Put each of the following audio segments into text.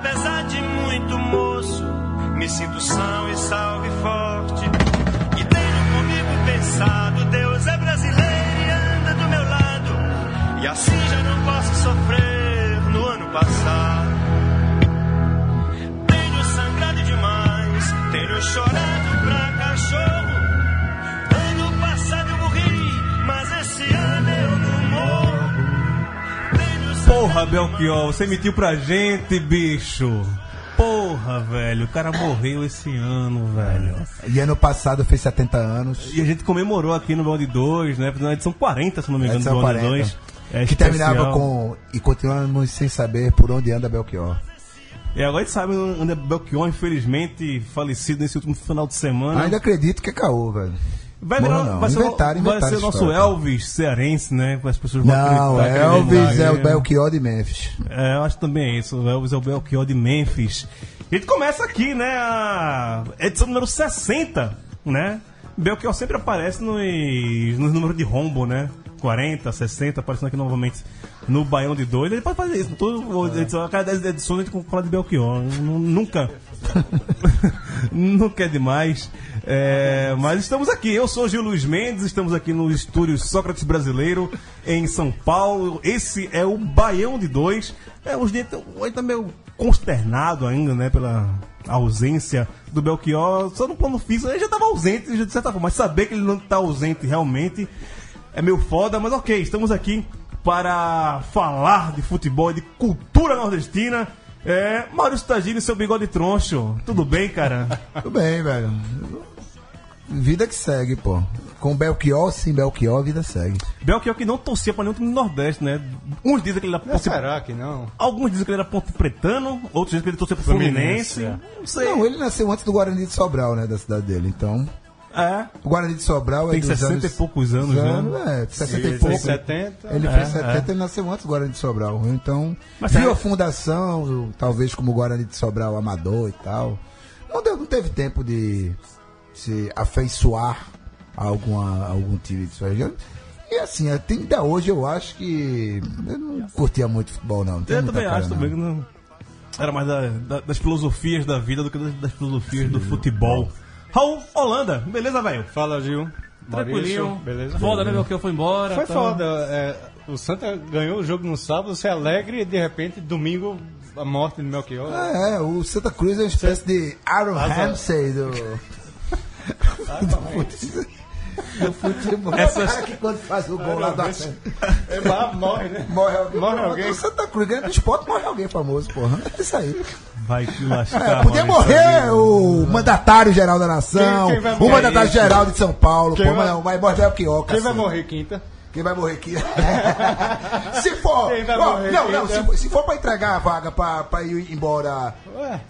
apesar de muito moço, me sinto são e salve forte. E tenho comigo pensado, Deus é brasileiro e anda do meu lado. E assim já não posso sofrer no ano passado. Tenho sangrado demais, tenho chorado Porra, Belchior, você mentiu pra gente, bicho. Porra, velho, o cara morreu esse ano, velho. E ano passado fez 70 anos. E a gente comemorou aqui no Bond 2, né? Na edição 40, se não me engano, Edição do 40. 2. É que especial. terminava com. E continuamos sem saber por onde anda Belchior. E agora a gente sabe onde é Belchior, infelizmente, falecido nesse último final de semana. Ainda acredito que é caô, velho. Vai, virar, Não, vai ser, o- Inventaram, vai ser nosso história, Elvis cearense, né? As pessoas vão Não, que ele Elvis é o né? Belchior de Memphis. É, eu acho também é isso. O Elvis é o Belchior de Memphis. A gente começa aqui, né? A edição número 60, né? Belchior sempre aparece nos, nos números de rombo, né? 40, 60, aparecendo aqui novamente no Baião de Dois. Ele pode fazer isso. Todo, edição, a cada 10 edições a gente fala de Belchior. Nu- Nunca. Nunca é demais. É, mas estamos aqui. Eu sou Gil Luiz Mendes, estamos aqui no estúdio Sócrates Brasileiro, em São Paulo. Esse é o Baião de Dois. É, os hoje tá meio consternado ainda, né, pela ausência do Belchior. Só no plano físico, ele já estava ausente, de certa forma. Mas saber que ele não está ausente realmente é meio foda. Mas ok, estamos aqui para falar de futebol e de cultura nordestina. É, Maurício Tagini e seu bigode troncho. Tudo bem, cara? Tudo bem, velho. Vida que segue, pô. Com Belchior, sem Belchior, a vida segue. Belchior que não torcia para nenhum time do Nordeste, né? Uns dizem que ele era Ponte... Será que não? Alguns dizem que ele era Ponte Pretano, outros dizem que ele torcia pro Fluminense. Fluminense, Não sei. Não, ele nasceu antes do Guarani de Sobral, né? Da cidade dele. Então, É. o Guarani de Sobral é Tem dos 60 anos, e poucos anos, né? É, 60 e Ele pouco. tem 70. Ele É, fez 70, é. ele nasceu antes do Guarani de Sobral. Então, Mas viu é- a fundação, talvez como o Guarani de Sobral amador e tal. Não, deu, não teve tempo de se afeiçoar a alguma, a algum time de sua região. E assim, até ainda hoje eu acho que eu não curtia muito futebol, não. não Eu também cara, acho não. também que não. Era mais da- da- das filosofias da vida do que das, das filosofias do futebol. Raul Holanda, beleza, velho? Fala, Gil. Tranquilinho. Maurício, beleza? Foda, né, meu? Que eu fui embora. Foi tá. foda. é, o Santa ganhou o jogo no sábado, você é alegre e de repente, domingo, a morte do Melchior. É, é, o Santa Cruz é uma espécie de Aaron Ramsey do. do do futebol. Essas- É cara que quando faz o gol lá do Arsenal, É, morre, né? morre alguém. Morre alguém. Santa Cruz ganha no esporte, morre alguém famoso, porra. É isso aí. Vai te lascar, É, podia morrer o mandatário geral da nação, Quem- quem o mandatário isso? geral de São Paulo, Quem pô, vai- mas não, vai morrer o Quioca. Quem vai morrer quinta? Quem vai morrer aqui? se for. Quem vai ó, morrer não, não, se, se for pra entregar a vaga pra, pra ir embora. Ué,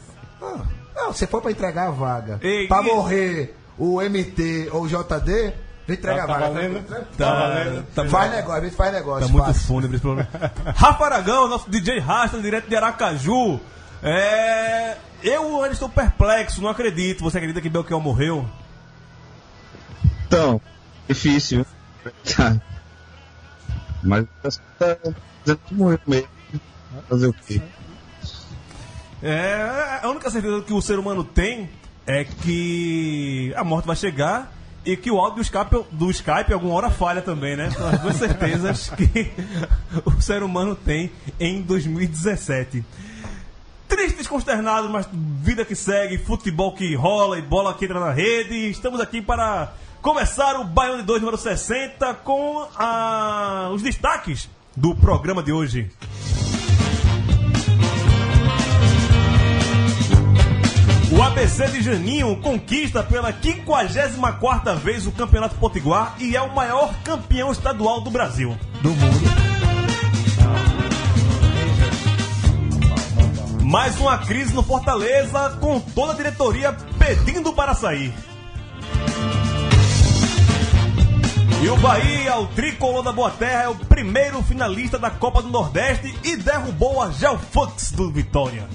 Ah, não, se for pra entregar a vaga. Ei, pra e- morrer o MT ou o JD, vem entregar Tá- a tá vaga. valendo? Tá, Tá, valendo. tá, faz negócio, a gente faz negócio. tá muito fácil. fúnebre esse problema. Rafa Aragão, nosso DJ Rasta, direto de Aracaju. É, eu ainda estou perplexo, não acredito. Você acredita que Belchior morreu? Então, difícil. Tá. Mas tá dizendo que morreu mesmo. Fazer o quê? É, a única certeza que o ser humano tem é que a morte vai chegar e que o áudio do Skype, do Skype alguma hora falha também, né? São as duas certezas que o ser humano tem em 2017. Tristes, consternados, mas vida que segue, futebol que rola e bola que entra na rede. Estamos aqui para começar o Baião de 2 número 60 com ah, os destaques do programa de hoje. O ABC de Janinho conquista pela 54ª vez o Campeonato Potiguar e é o maior campeão estadual do Brasil. Do mundo. Mais uma crise no Fortaleza, com toda a diretoria pedindo para sair. E o Bahia, o tricolor da Boa Terra, é o primeiro finalista da Copa do Nordeste e derrubou a Gelfux do Vitória.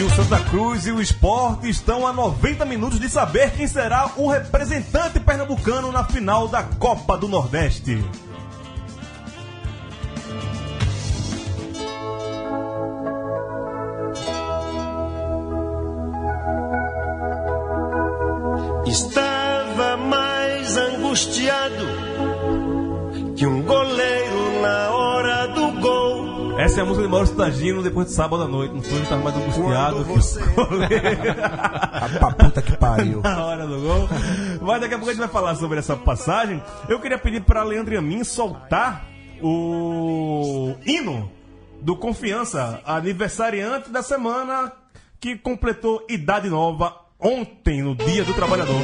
E o Santa Cruz e o Sport estão a 90 minutos de saber quem será o representante pernambucano na final da Copa do Nordeste. Estava mais angustiado Essa é a música de Maurício Tagino depois de sábado à noite. Não foi estar mais angustiado você A pra puta que pariu. na hora do gol. Mas daqui a pouco a gente vai falar sobre essa passagem. Eu queria pedir para Leandro Amin soltar o hino do Confiança, aniversariante da semana que completou idade nova ontem, no Dia do Trabalhador.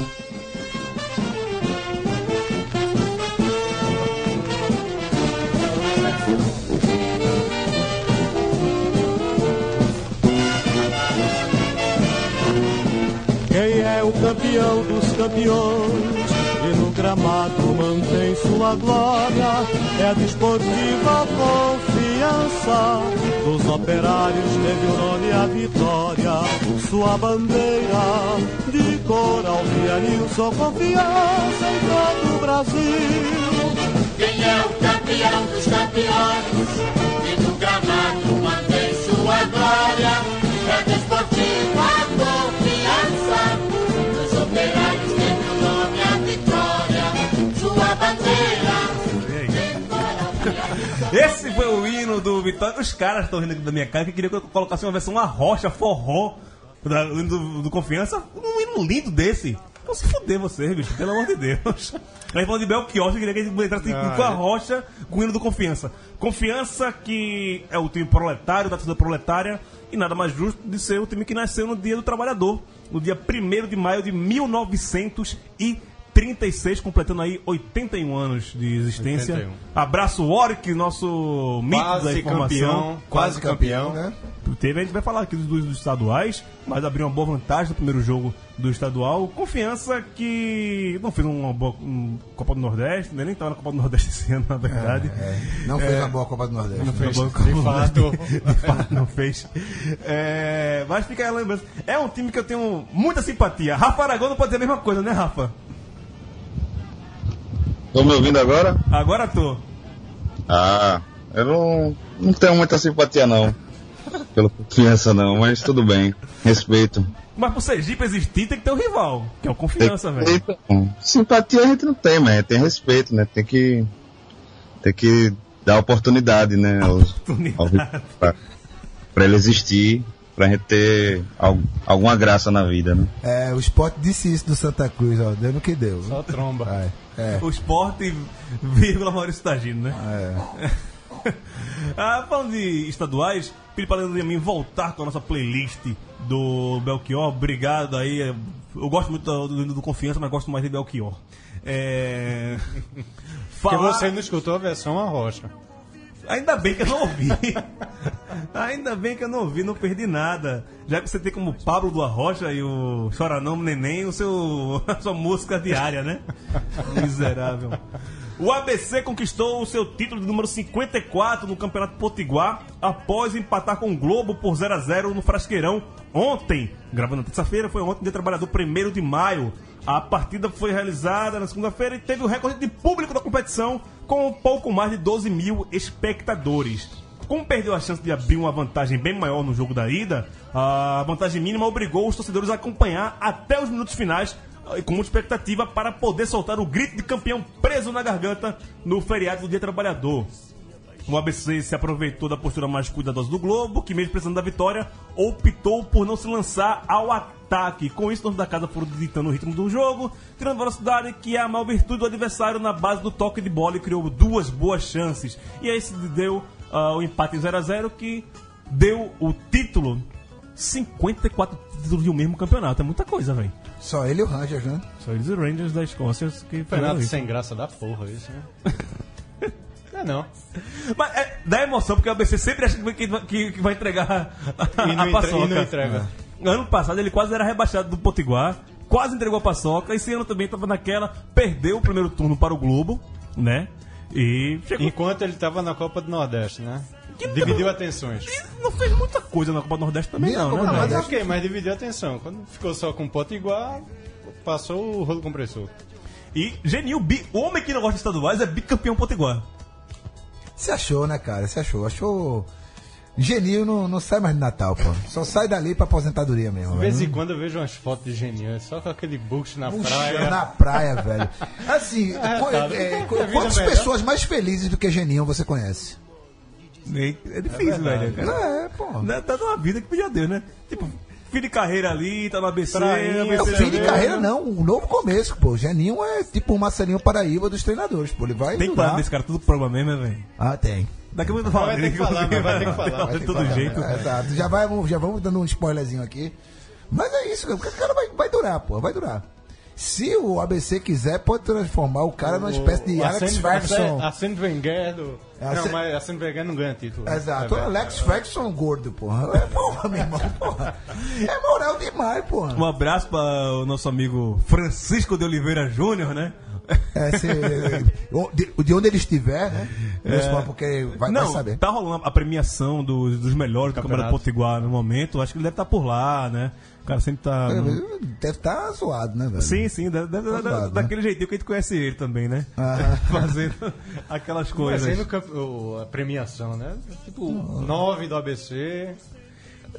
Campeão dos campeões e no gramado mantém sua glória? É a desportiva confiança dos operários, teve o nome a vitória. Sua bandeira de cor alvianilson, confiança em todo o Brasil. Quem é o campeão dos campeões e no gramado mantém sua glória? É desportiva a confiança Esse foi o hino do Vitória. Os caras estão rindo aqui da minha cara que queria que eu colocasse uma versão uma rocha, forró do, do, do Confiança. Um hino lindo desse. Vão se fuder vocês, bicho, pelo amor de Deus. Aí falando de Belchior, eu queria que a gente entrasse com a rocha com o hino do Confiança. Confiança que é o time proletário, da torcida proletária, e nada mais justo de ser o time que nasceu no Dia do Trabalhador, no dia 1 de maio de 1936, completando aí 81 anos de existência. 81. Abraço Warwick, nosso mito da Quase informação. campeão, quase campeão. né? Teve, a gente vai falar aqui dos, dos estaduais, mas abriu uma boa vantagem no primeiro jogo do estadual. Confiança que não fez uma boa um Copa do Nordeste, né? nem estava na Copa do Nordeste esse ano, na verdade. Não fez uma boa Copa do Nordeste. Não fez, de fato. de fato, não fez. É, mas fica aí a lembrança. É um time que eu tenho muita simpatia. Rafa Aragão não pode dizer a mesma coisa, né, Rafa? Estão me ouvindo agora? Agora tô. Ah, eu não, não tenho muita simpatia não. Pela confiança não, mas tudo bem. Respeito. Mas pro Sergipe existir tem que ter um rival, que é o Confiança, velho. Então, simpatia a gente não tem, mas tem respeito, né? Tem que. Tem que dar oportunidade, né? Aos, ao, pra, pra ele existir, pra gente ter al- alguma graça na vida, né? É, o esporte disse isso do Santa Cruz, ó. Deu no que deu. Só tromba. Vai. É. O esporte, vírgula Maurício Tagino, né? É. ah, falando de estaduais, pedi para Leandro mim voltar com a nossa playlist do Belchior. Obrigado aí. Eu gosto muito do, do, do Confiança, mas gosto mais de Belchior. É... Porque Falar- você não escutou a versão a rocha. Ainda bem que eu não ouvi. Ainda bem que eu não ouvi, não perdi nada. Já que você tem como Pablo do Arrocha e o Choranão Neném o seu, a sua música diária, né? Miserável. O ABC conquistou o seu título de número 54 no Campeonato Potiguar após empatar com o Globo por 0 a 0 no Frasqueirão ontem. Gravando na terça-feira, foi ontem, dia trabalhador 1 de maio. A partida foi realizada na segunda-feira e teve o recorde de público da competição com um pouco mais de 12 mil espectadores. Como perdeu a chance de abrir uma vantagem bem maior no jogo da ida, a vantagem mínima obrigou os torcedores a acompanhar até os minutos finais com muita expectativa para poder soltar o grito de campeão preso na garganta no feriado do Dia Trabalhador. O ABC se aproveitou da postura mais cuidadosa do Globo, que mesmo precisando da vitória, optou por não se lançar ao ataque. Com isso, os donos da casa foram ditando o ritmo do jogo, tirando velocidade, que é a maior virtude do adversário na base do toque de bola e criou duas boas chances. E aí se deu ah, o empate em 0 a 0 que deu o título 54 títulos de um mesmo campeonato. É muita coisa, velho. Só ele e o Rangers, né? Só eles e os Rangers da Escócia que Campeonato isso. sem graça da porra, isso, né? É não. Mas é, dá emoção, porque o ABC sempre acha que, que- que vai entregar a, E a entre- paçoca. e não entrega. Ano passado ele quase era rebaixado do Potiguar, quase entregou a paçoca. Esse ano também estava naquela, perdeu o primeiro turno para o Globo, né? E chegou. Enquanto ele tava na Copa do Nordeste, né? Que Dividiu atenções. e não fez muita coisa na Copa do Nordeste também, Nem não, né? velho? Mas Nordeste. ok, mas dividiu a atenção. Quando ficou só com o Potiguar, passou o rolo compressor. E Genil, bi, o homem que não gosta de estaduais é bicampeão Potiguar. Você achou, né, cara? Você achou? Achou. Genil não, não sai mais de Natal, pô. Só sai dali pra aposentadoria mesmo. De vez em quando eu vejo umas fotos de Genial, só com aquele bucho na Puxa, praia. na praia, velho. Assim, É, tá. é, quantas é melhor. pessoas mais felizes do que Geninho você conhece? É difícil, verdade. velho. Cara. É, pô. Né, Tá numa vida que podia Deus, né? Tipo, fim de carreira ali, tá no ABC, Não, fim de carreira não, um novo começo, pô. Geninho é tipo o Marcelinho Paraíba dos treinadores, pô. Ele vai Tem durar. plano desse cara, tudo problema mesmo, né, velho? Ah, tem. Daqui a pouco eu falo Vai ter dele, que falar, mas vai ter que falar. Vai de todo falar, jeito. né? Exato. Já, vai, já vamos dando um spoilerzinho aqui. Mas é isso, o cara vai, vai durar, pô, vai durar. Se o ABC quiser, pode transformar o cara numa espécie de Alex Arsene- Ferguson. Arsene Wenger do... É, Não, mas Arsene Wenger não ganha título. Exato, É, Alex Ferguson gordo, porra. É, porra, meu irmão, porra. É moral demais, porra. Um abraço para o nosso amigo Francisco de Oliveira Júnior, né? É, se, de, de onde ele estiver, né? É, porque vai, Não, vai saber. tá rolando a premiação dos, dos melhores do Campeonato. Potiguar no momento. Acho que ele deve estar por lá, né? O cara sempre tá. no- Deve estar zoado, né, velho? Sim, sim, da, da- da- zoado, né? daquele jeitinho que a gente conhece ele também, né? Ah. Fazendo aquelas coisas. no camp- o- a premiação, né? Tipo, nove do ABC.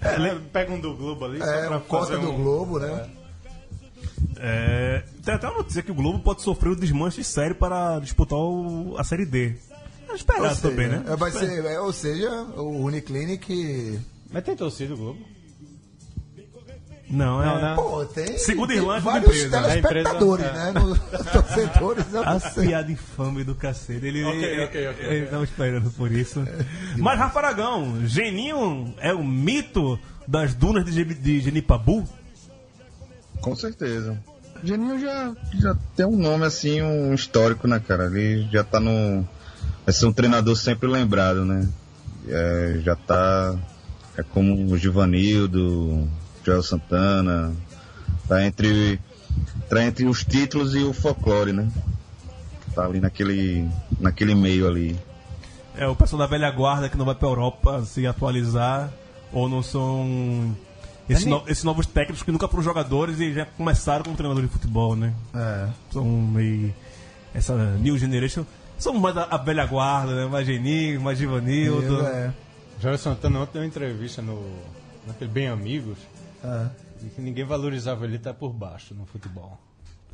É, pega um do Globo ali. só É, pra o cota fazer do um- Globo, né? É, tem até uma notícia que o Globo pode sofrer o desmanche sério para disputar o- a Série D. É esperado seja, também, né? é, vai ser, é, ou seja, o Uniclinic. Mas tem torcida o Globo? Não, é. Não, né? Pô, tem, Segundo tem Irlanda, vários empresa. telespectadores, A empresa, né? Nos torcedores. eu não As sei. piadas infame do cacete. Ele, Ok, ele, ok, ok. ele tava esperando por isso. Mas, Rafa Aragão, Geninho é o mito das dunas de, de Genipabu? Com certeza. Geninho já, já tem um nome assim, um histórico, né, cara? Ele já tá no. Vai ser um treinador sempre lembrado, né? É, já tá. É como o Givanildo, Joel Santana. Tá entre. Tá entre os títulos e o folclore, né? Tá ali naquele. naquele meio ali. É o pessoal da velha guarda que não vai pra Europa se atualizar ou não são esses, no- esses novos técnicos que nunca foram jogadores e já começaram como treinadores de futebol, né? É. São meio essa new generation. Somos mais a, a velha guarda, né? Mais Geninho, mais Givanildo. É. Jorge Santana ontem deu uma entrevista no, naquele Bem Amigos. É. e que ninguém valorizava ele estar por baixo no futebol.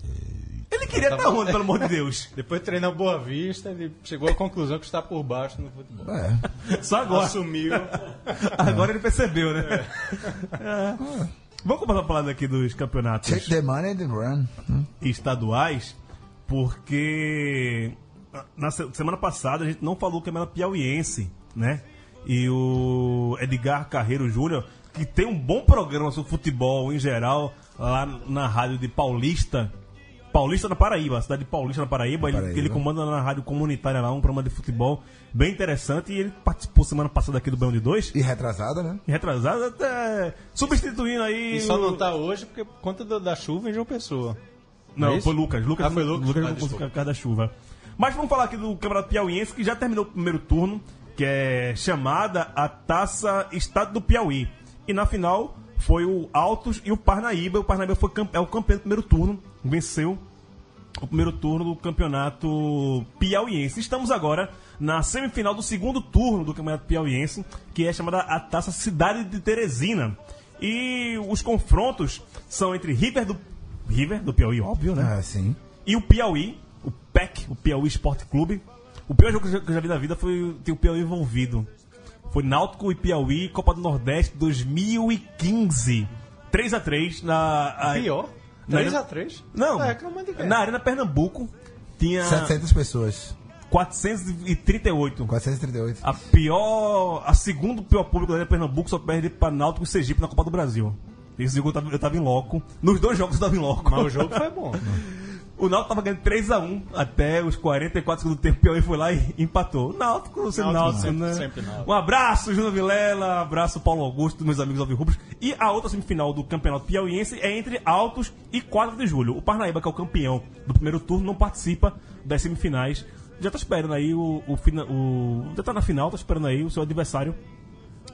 Ele queria estar onde, pelo amor de Deus? Depois de treinar Boa Vista, ele chegou à conclusão que está por baixo no futebol. É. Só agora. Assumiu. Agora ele percebeu, né? É. Vamos começar a falar aqui dos campeonatos Take the money and run. Hum. estaduais, porque na se- semana passada a gente não falou que era piauiense, né? E o Edgar Carreiro Júnior, que tem um bom programa sobre futebol em geral, lá na rádio de Paulista, Paulista na Paraíba, a cidade de Paulista na Paraíba, ele, Paraíba. ele comanda na rádio comunitária lá um programa de futebol bem interessante e ele participou semana passada aqui do Bão de Dois. E retrasada, né? Retrasado até substituindo aí. E só não tá hoje porque por conta do- da chuva em João Pessoa. Não, É isso? foi Lucas. Lucas, Ah, foi Lucas? Lucas Ah, não conseguiu por causa da chuva. Mas vamos falar aqui do Campeonato Piauiense, que já terminou o primeiro turno, que é chamada a Taça Estado do Piauí. E na final foi o Altos e o Parnaíba. O Parnaíba foi é o campeão do primeiro turno, venceu o primeiro turno do campeonato piauiense. Estamos agora na semifinal do segundo turno do campeonato piauiense, que é chamada a Taça Cidade de Teresina. E os confrontos são entre River do River do Piauí, óbvio, né? Ah, sim. E o Piauí, o PEC, o Piauí Esporte Clube. O pior jogo que eu já- que eu já vi na vida foi ter o Piauí envolvido. Foi Náutico e Piauí, Copa do Nordeste 2015. 3x3 na. a- Pior? Na 3 arena- a 3 Não, quê? na Arena Pernambuco tinha 700 pessoas. 438. 438. A pior. A segundo pior público da Pernambuco só perde pra Náutico e Sergipe na Copa do Brasil. Esse jogo eu tava, eu tava em loco. Nos dois jogos eu tava em loco. Mas o jogo foi bom. O Náutico tava ganhando 3x1 até os 44 segundos do tempo. O Piauí foi lá e empatou. O Náutico, sendo Náutico Náutico, sempre- né? sempre Náutico. Um abraço, Júnior Vilela. Abraço, Paulo Augusto, meus amigos alvirrubros. E a outra semifinal do Campeonato Piauiense é entre Altos e 4 de Julho. O Parnaíba, que é o campeão do primeiro turno, não participa das semifinais. Já tá esperando aí o... o, o já tá na final, tá esperando aí o seu adversário.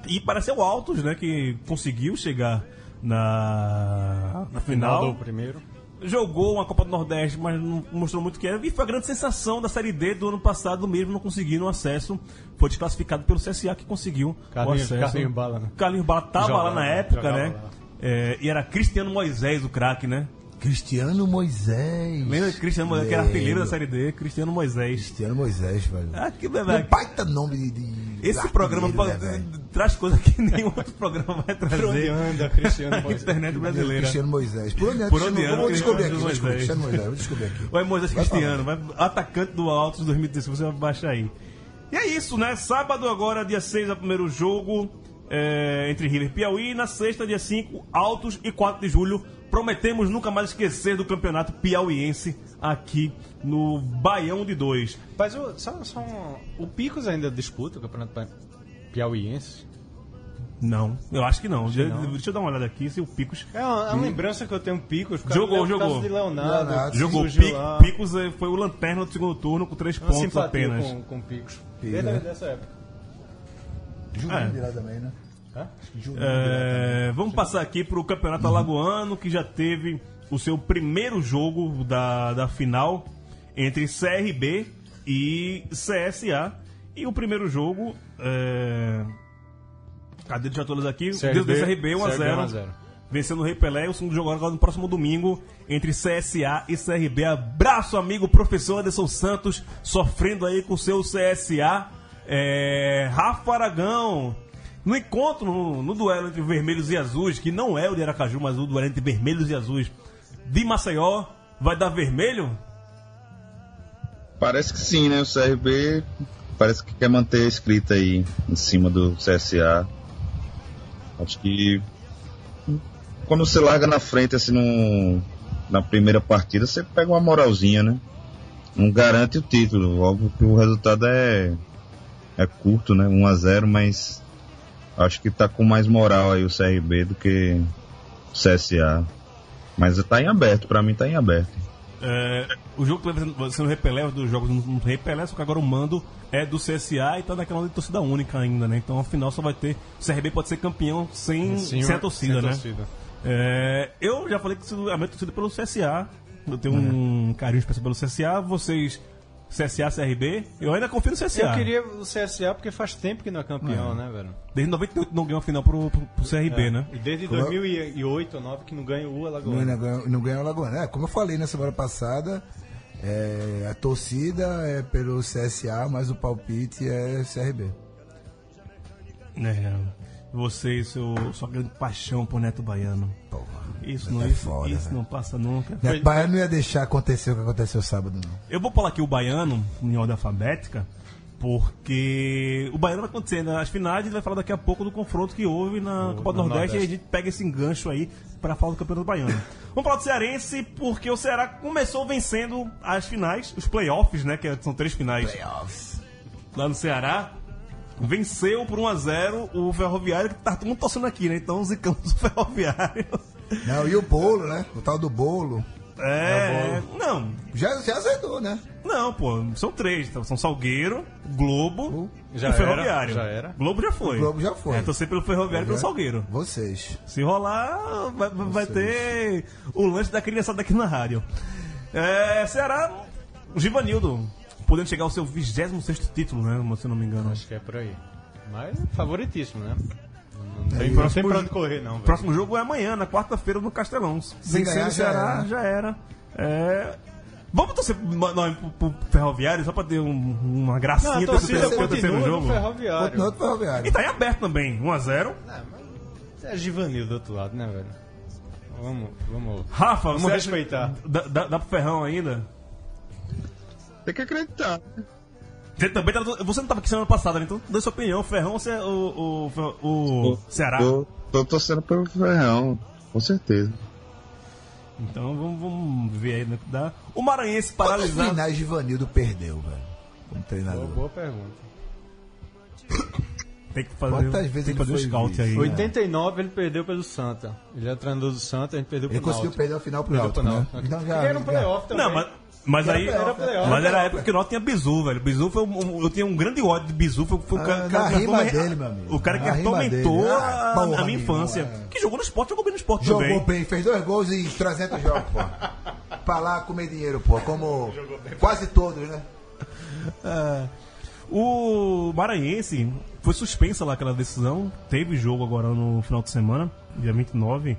E parece o Altos, né? Que conseguiu chegar na, na Final final do primeiro. Jogou uma Copa do Nordeste, mas não mostrou muito o que era. E foi a grande sensação da Série D do ano passado, mesmo não conseguindo acesso. Foi desclassificado pelo CSA que conseguiu Carlinhos- o acesso. Carlinhos Bala, né? Carlinhos Bala tava Jogava, lá na época, né? É, e era Cristiano Moisés, o craque, né? Cristiano Moisés. Lembra de Cristiano Moisés, que era artilheiro da. Série D? Cristiano Moisés. Cristiano Moisés, velho. Ah, que Um bebê. baita nome de. de Esse programa né, pode- traz coisas que nenhum outro programa vai Por onde trazer. anda, Cristiano Moisés? internet brasileira. Cristiano Moisés. Por onde anda? Por onde anda Vou descobrir aqui. Cristiano Vou descobrir. Moisés? Cristiano Moisés. Vou descobrir aqui. Vai Moisés Vai Cristiano, vai, atacante do Altos 2016, você vai baixar aí. E é isso, né? Sábado agora, dia 6, é o primeiro jogo é, entre River e Piauí. Na sexta, dia 5, Altos e 4 de julho. Prometemos nunca mais esquecer do campeonato piauiense aqui no Baião de Dois. Mas o, só, só um- o Picos ainda disputa o campeonato piauiense? Não, eu acho que não. que deixa, não. deixa eu dar uma olhada aqui se o Picos. É uma, é uma lembrança que eu tenho Picos. Jogou, jogou. de Leonardo. Leonardo, Jogou. Picos, eh, foi o lanterna do segundo turno com 3 Uma pontos apenas. com, com Picos. Desde dessa época. Juninho É. de lá também, né? É, vamos passar aqui para o Campeonato Alagoano, que já teve o seu primeiro jogo da, da final entre CRB e CSA. E o primeiro jogo. É... Cadê deixa todos aqui? CRB, Deu CRB 1x0. 1x0. Vencendo o Rei Pelé. O segundo jogo agora no próximo domingo entre CSA e CRB. Abraço, amigo professor Anderson Santos, sofrendo aí com o seu CSA. É, Rafa Aragão. No encontro, no, no duelo entre vermelhos e azuis, que não é o de Aracaju, mas o duelo entre vermelhos e azuis de Maceió, vai dar vermelho? Parece que sim, né? O CRB parece que quer manter a escrita aí em cima do CSA. Acho que quando você larga na frente assim no, na primeira partida, você pega uma moralzinha, né? Não garante o título. Óbvio que o resultado é, é curto, né? 1 a 0 mas acho que tá com mais moral aí o CRB do que o CSA. Mas tá em aberto, pra mim tá em aberto. É, o jogo que vai sendo repelé, os dois jogos não repelé, só que agora o mando é do CSA e tá naquela de torcida única ainda, né? Então afinal só vai ter. O CRB pode ser campeão sem, Sim, sem a torcida, sem né? torcida. É, eu já falei que a minha torcida é pelo CSA. Eu tenho um carinho especial pelo CSA. Vocês, CSA, CRB, eu ainda confio no CSA. Eu queria o CSA porque faz tempo que não é campeão, né, velho? Desde 98 não ganhou a final pro, pro, pro CRB, É. né? E desde Como eu- 2008 ou 2009 que não ganha o Alagoas. não ganhou- não ganhou o Alagoana. É, como eu falei na semana passada, é, a torcida é pelo CSA, mas o palpite é CRB. É, você e seu, sua grande paixão por Neto Baiano. Porra, Isso, não, é isso, foda, isso não passa nunca. Neto Baiano não ia deixar acontecer o que aconteceu sábado, não. Eu vou pular aqui o Baiano em ordem alfabética, porque o Baiano vai acontecer nas finais e a gente vai falar daqui a pouco do confronto que houve na Copa do no Nordeste, Nordeste. e a gente pega esse engancho aí para falar do Campeonato Baiano. Vamos falar do Cearense, porque o Ceará começou vencendo as finais, os playoffs, né? Que são três finais lá no Ceará. Venceu por 1x0 o Ferroviário, que tá todo mundo torcendo aqui, né? Então zicamos o Ferroviário. Não, e o bolo, né? O tal do bolo. É. Não, Já, já azedou, né? Não, pô, são três. Então, são Salgueiro, Globo Já e era, Ferroviário. já era. Globo já foi. O Globo já foi. É, torcer pelo Ferroviário e pelo Já- Salgueiro. Vocês. Se rolar, vai, vai ter o lanche da criançada aqui na rádio. É, Ceará, o Givanildo, podendo chegar ao seu 26 título, né? Se eu não me engano. Acho que é por aí. Mas favoritíssimo, né? Não É, tem, e não tem próximo pra onde correr, não. O velho. próximo jogo é amanhã, na quarta-feira, no Castelão. Vencendo ganhar, o já Ceará, era. já era. É, Vamos torcer pro, nós pro, pro Ferroviário só pra ter um- uma Não, gracinha a desse terceiro, terceiro jogo. ferroviário. Ferroviário. E tá em aberto também, 1x0. É Givanil do outro lado, né, velho? Vamos, vamos. Rafa, Vamos respeitar. Dá, dá, dá pro Ferrão ainda? Tem que acreditar. Você também tá, Você não tava aqui semana passada, né? Então dê sua opinião. Ferrão ou Ce- o, o, o, Ceará? Tô, tô torcendo pelo Ferrão, com certeza. Então vamos, vamos ver aí no que dá. O Maranhense Quantas paralisado. finais Givanildo perdeu, velho? Como treinador. Boa, boa pergunta. Tem que fazer, Quantas vezes tem que ele fazer um foi scout aí. né? 89 ele perdeu pelo Santa. Ele era treinador do Santa, a gente perdeu Ele pro conseguiu Náutico. perder a final pro pro né? Náutico. Então já... era um playoff também. Não, mas, mas Era aí. playoff, playoff. Mas era a época que Náutico tinha Bizu, velho. Bizu foi um, eu tinha um grande ódio de Bizu. Foi, foi o Ah, cara, cara rima dele, meu amigo. O cara que atormentou dele. a, Ah, porra, a minha amigo, infância. é. Que jogou no esporte, jogou bem no esporte Jogou também. bem, fez dois gols em 300 jogos, pô. pra lá comer dinheiro, pô. Como quase todos, né? O Maranhense foi suspensa lá aquela decisão. Teve jogo agora no final de semana, dia 29,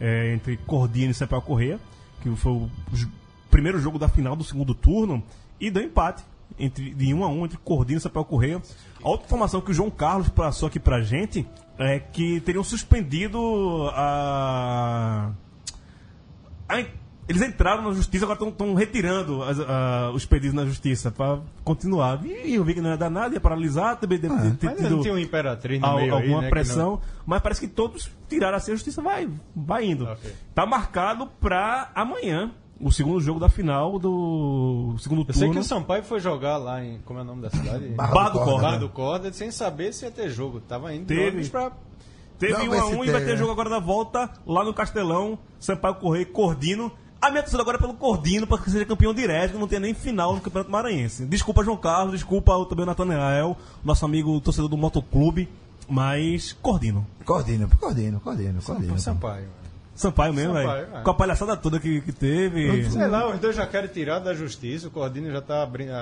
é, entre Cordino e Cepel Correia, que foi o primeiro jogo da final do segundo turno, e deu empate entre, de 1 a 1 entre Cordino e Cepel Correia. A outra informação que o João Carlos passou aqui pra gente é que teriam suspendido a. a- eles entraram na justiça, agora estão retirando as- a- os pedidos na justiça para continuar. E eu vi que não ia dar nada, ia paralisar, também deve ter Mas tido não tinha um imperatriz no al- meio aí, alguma né, que pressão, mas parece que todos tiraram assim, a justiça vai, vai indo. Ok. Tá marcado para amanhã, o segundo jogo da final do segundo Eu sei que turno. o Sampaio foi jogar lá em. Como é o nome da cidade? Barra Barra do Corda. Corda. Barra do Corda, sem saber se ia ter jogo. Tava indo Teve. pra. Teve Não, 1 vai a 1 e vai ter né? jogo agora da volta lá no Castelão, Sampaio Correia e Cordino. A minha torcida agora é pelo Cordino para que seja campeão direto, que não tenha nem final no Campeonato Maranhense. Desculpa, João Carlos, desculpa o- também o Natanael, nosso amigo torcedor do Motoclube, mas Cordino. Cordino, Cordino, Cordino, Cordino. Sampaio. Sampaio mesmo, Sampaio, velho. é. Com a palhaçada toda que, que teve. Sei lá, os dois já querem tirar da justiça. O Cordino já tá abrindo,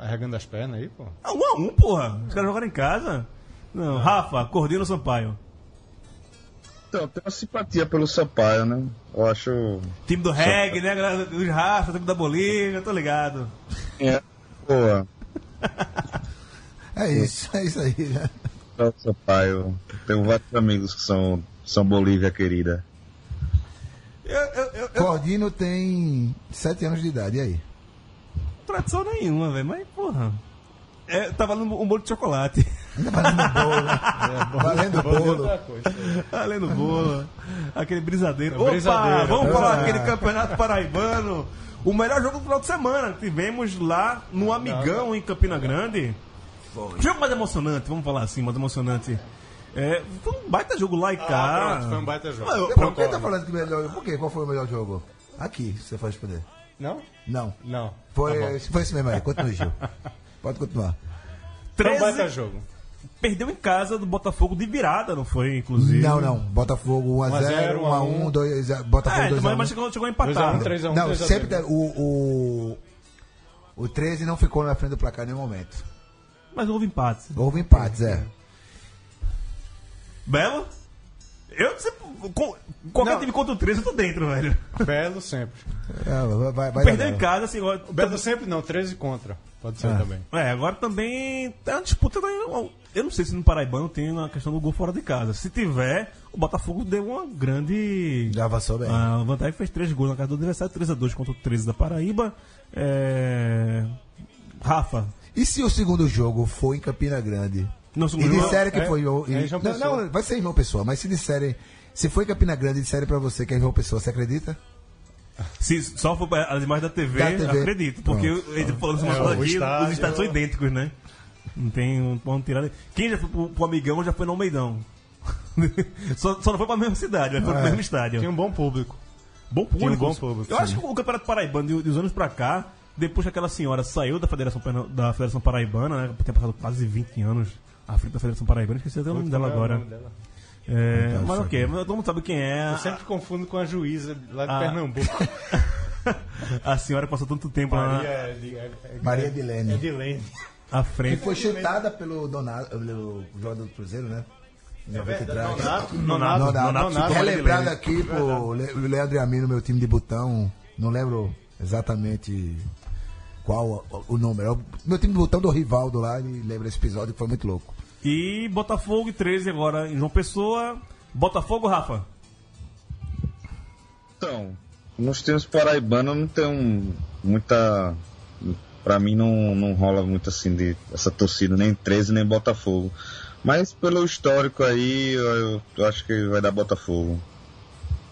arregando as pernas aí, pô. Ah, um a um, porra. Os caras jogaram em casa. Não, Rafa, Cordino ou Sampaio? Então, eu tenho uma simpatia pelo Sampaio, né? Eu acho. Time do reggae, né? galera Dos Rafa, time da Bolívia, tô ligado. É, boa. É isso, é isso aí, né? O Sampaio. Tenho vários amigos que são, são Bolívia querida. Eu, eu, eu, eu- Cordino tem 7 anos de idade, e aí? tradição nenhuma, velho, mas porra. É, tá valendo um bolo de chocolate. Ainda valendo bolo, né? Valendo bolo. Coisa. Valendo bolo. Aquele brisadeiro. É Opa, brisadeiro. vamos falar Ah. daquele campeonato paraibano. O melhor jogo do final de semana. Tivemos lá no Amigão, em Campina Grande. Jogo mais emocionante, vamos falar assim, mais emocionante. É, foi um baita jogo lá e cá. Ah, pronto, foi um baita jogo. Eu- Por que tá falando que melhor? Por quê? Qual foi o melhor jogo? Aqui, você pode responder. Não? Não. Não. Foi, Tá foi isso mesmo aí. Continue, Gil. Pode continuar. Foi um 13 baita jogo. perdeu em casa do Botafogo de virada, não foi, inclusive? Não, não. Botafogo 1x0, 1x1, 2x1. Botafogo É, mas, 2x1. mas chegou, chegou 2x1, empatado. 3x1. Não, sempre o, o, o 13 não ficou na frente do placar em nenhum momento. Mas houve empate. Houve empates, é. Belo? Eu sempre. com- qualquer Não. time contra o 13 eu tô dentro, velho. Belo sempre. É, vai, vai, Perdeu em belo. casa, assim, agora. Belo sempre não, 13 contra. Pode ser Ah. também. É, agora também tá uma disputa. né? Eu não sei se no Paraibano tem a questão do gol fora de casa. Se tiver, o Botafogo deu uma grande. Já avançou bem. A vantagem fez três gols na casa do adversário, 3x2 contra o 13 da Paraíba. É... Rafa. E se o segundo jogo for em Campina Grande? Não, E disserem que é- foi. o- é e- João não, não, vai ser João Pessoa, mas se disserem. Se foi em Campina Grande e disserem pra você que é João Pessoa, você acredita? Se só for pra- as imagens da TV, Da TV. acredito. Porque ele falando assim, É, aqui, estádio- os estádios são idênticos, né? Não tem um ponto tirado. Quem já foi pro, pro Amigão já foi no Almeidão. só, só não foi pra mesma cidade, mas foi pro É. mesmo estádio. Tinha um bom público. Bom público. Tinha um bom público, Eu sim. acho que o Campeonato Paraibano, de, dos anos pra cá, depois que aquela senhora saiu da Federação, da Federação Paraibana, né? Tinha passado quase 20 anos à frente da Federação Paraibana, esqueci até o nome dela é o agora. nome dela? É, Então, mas sabe. ok, mas todo mundo sabe quem é. Eu sempre confundo com a juíza lá de Ah. Pernambuco. A senhora que passou tanto tempo Maria, lá é de- é- é- Maria é Edilene. Edilene. à Que frente. foi chutada pelo Donato, pelo jogador do Cruzeiro, né? Em 93. Nonato, Relembrando aqui, pô, Le- o Leandro Amino, meu time de botão, não lembro exatamente qual o, o número. É o Meu time de botão do Rivaldo lá, e lembra esse episódio que foi muito louco. E Botafogo e 13 agora em João Pessoa. Botafogo, Rafa. Então, nos times paraibanos não tem muita pra mim não, não rola muito assim de essa torcida, nem 13 nem Botafogo. Mas pelo histórico aí, eu, eu acho que vai dar Botafogo.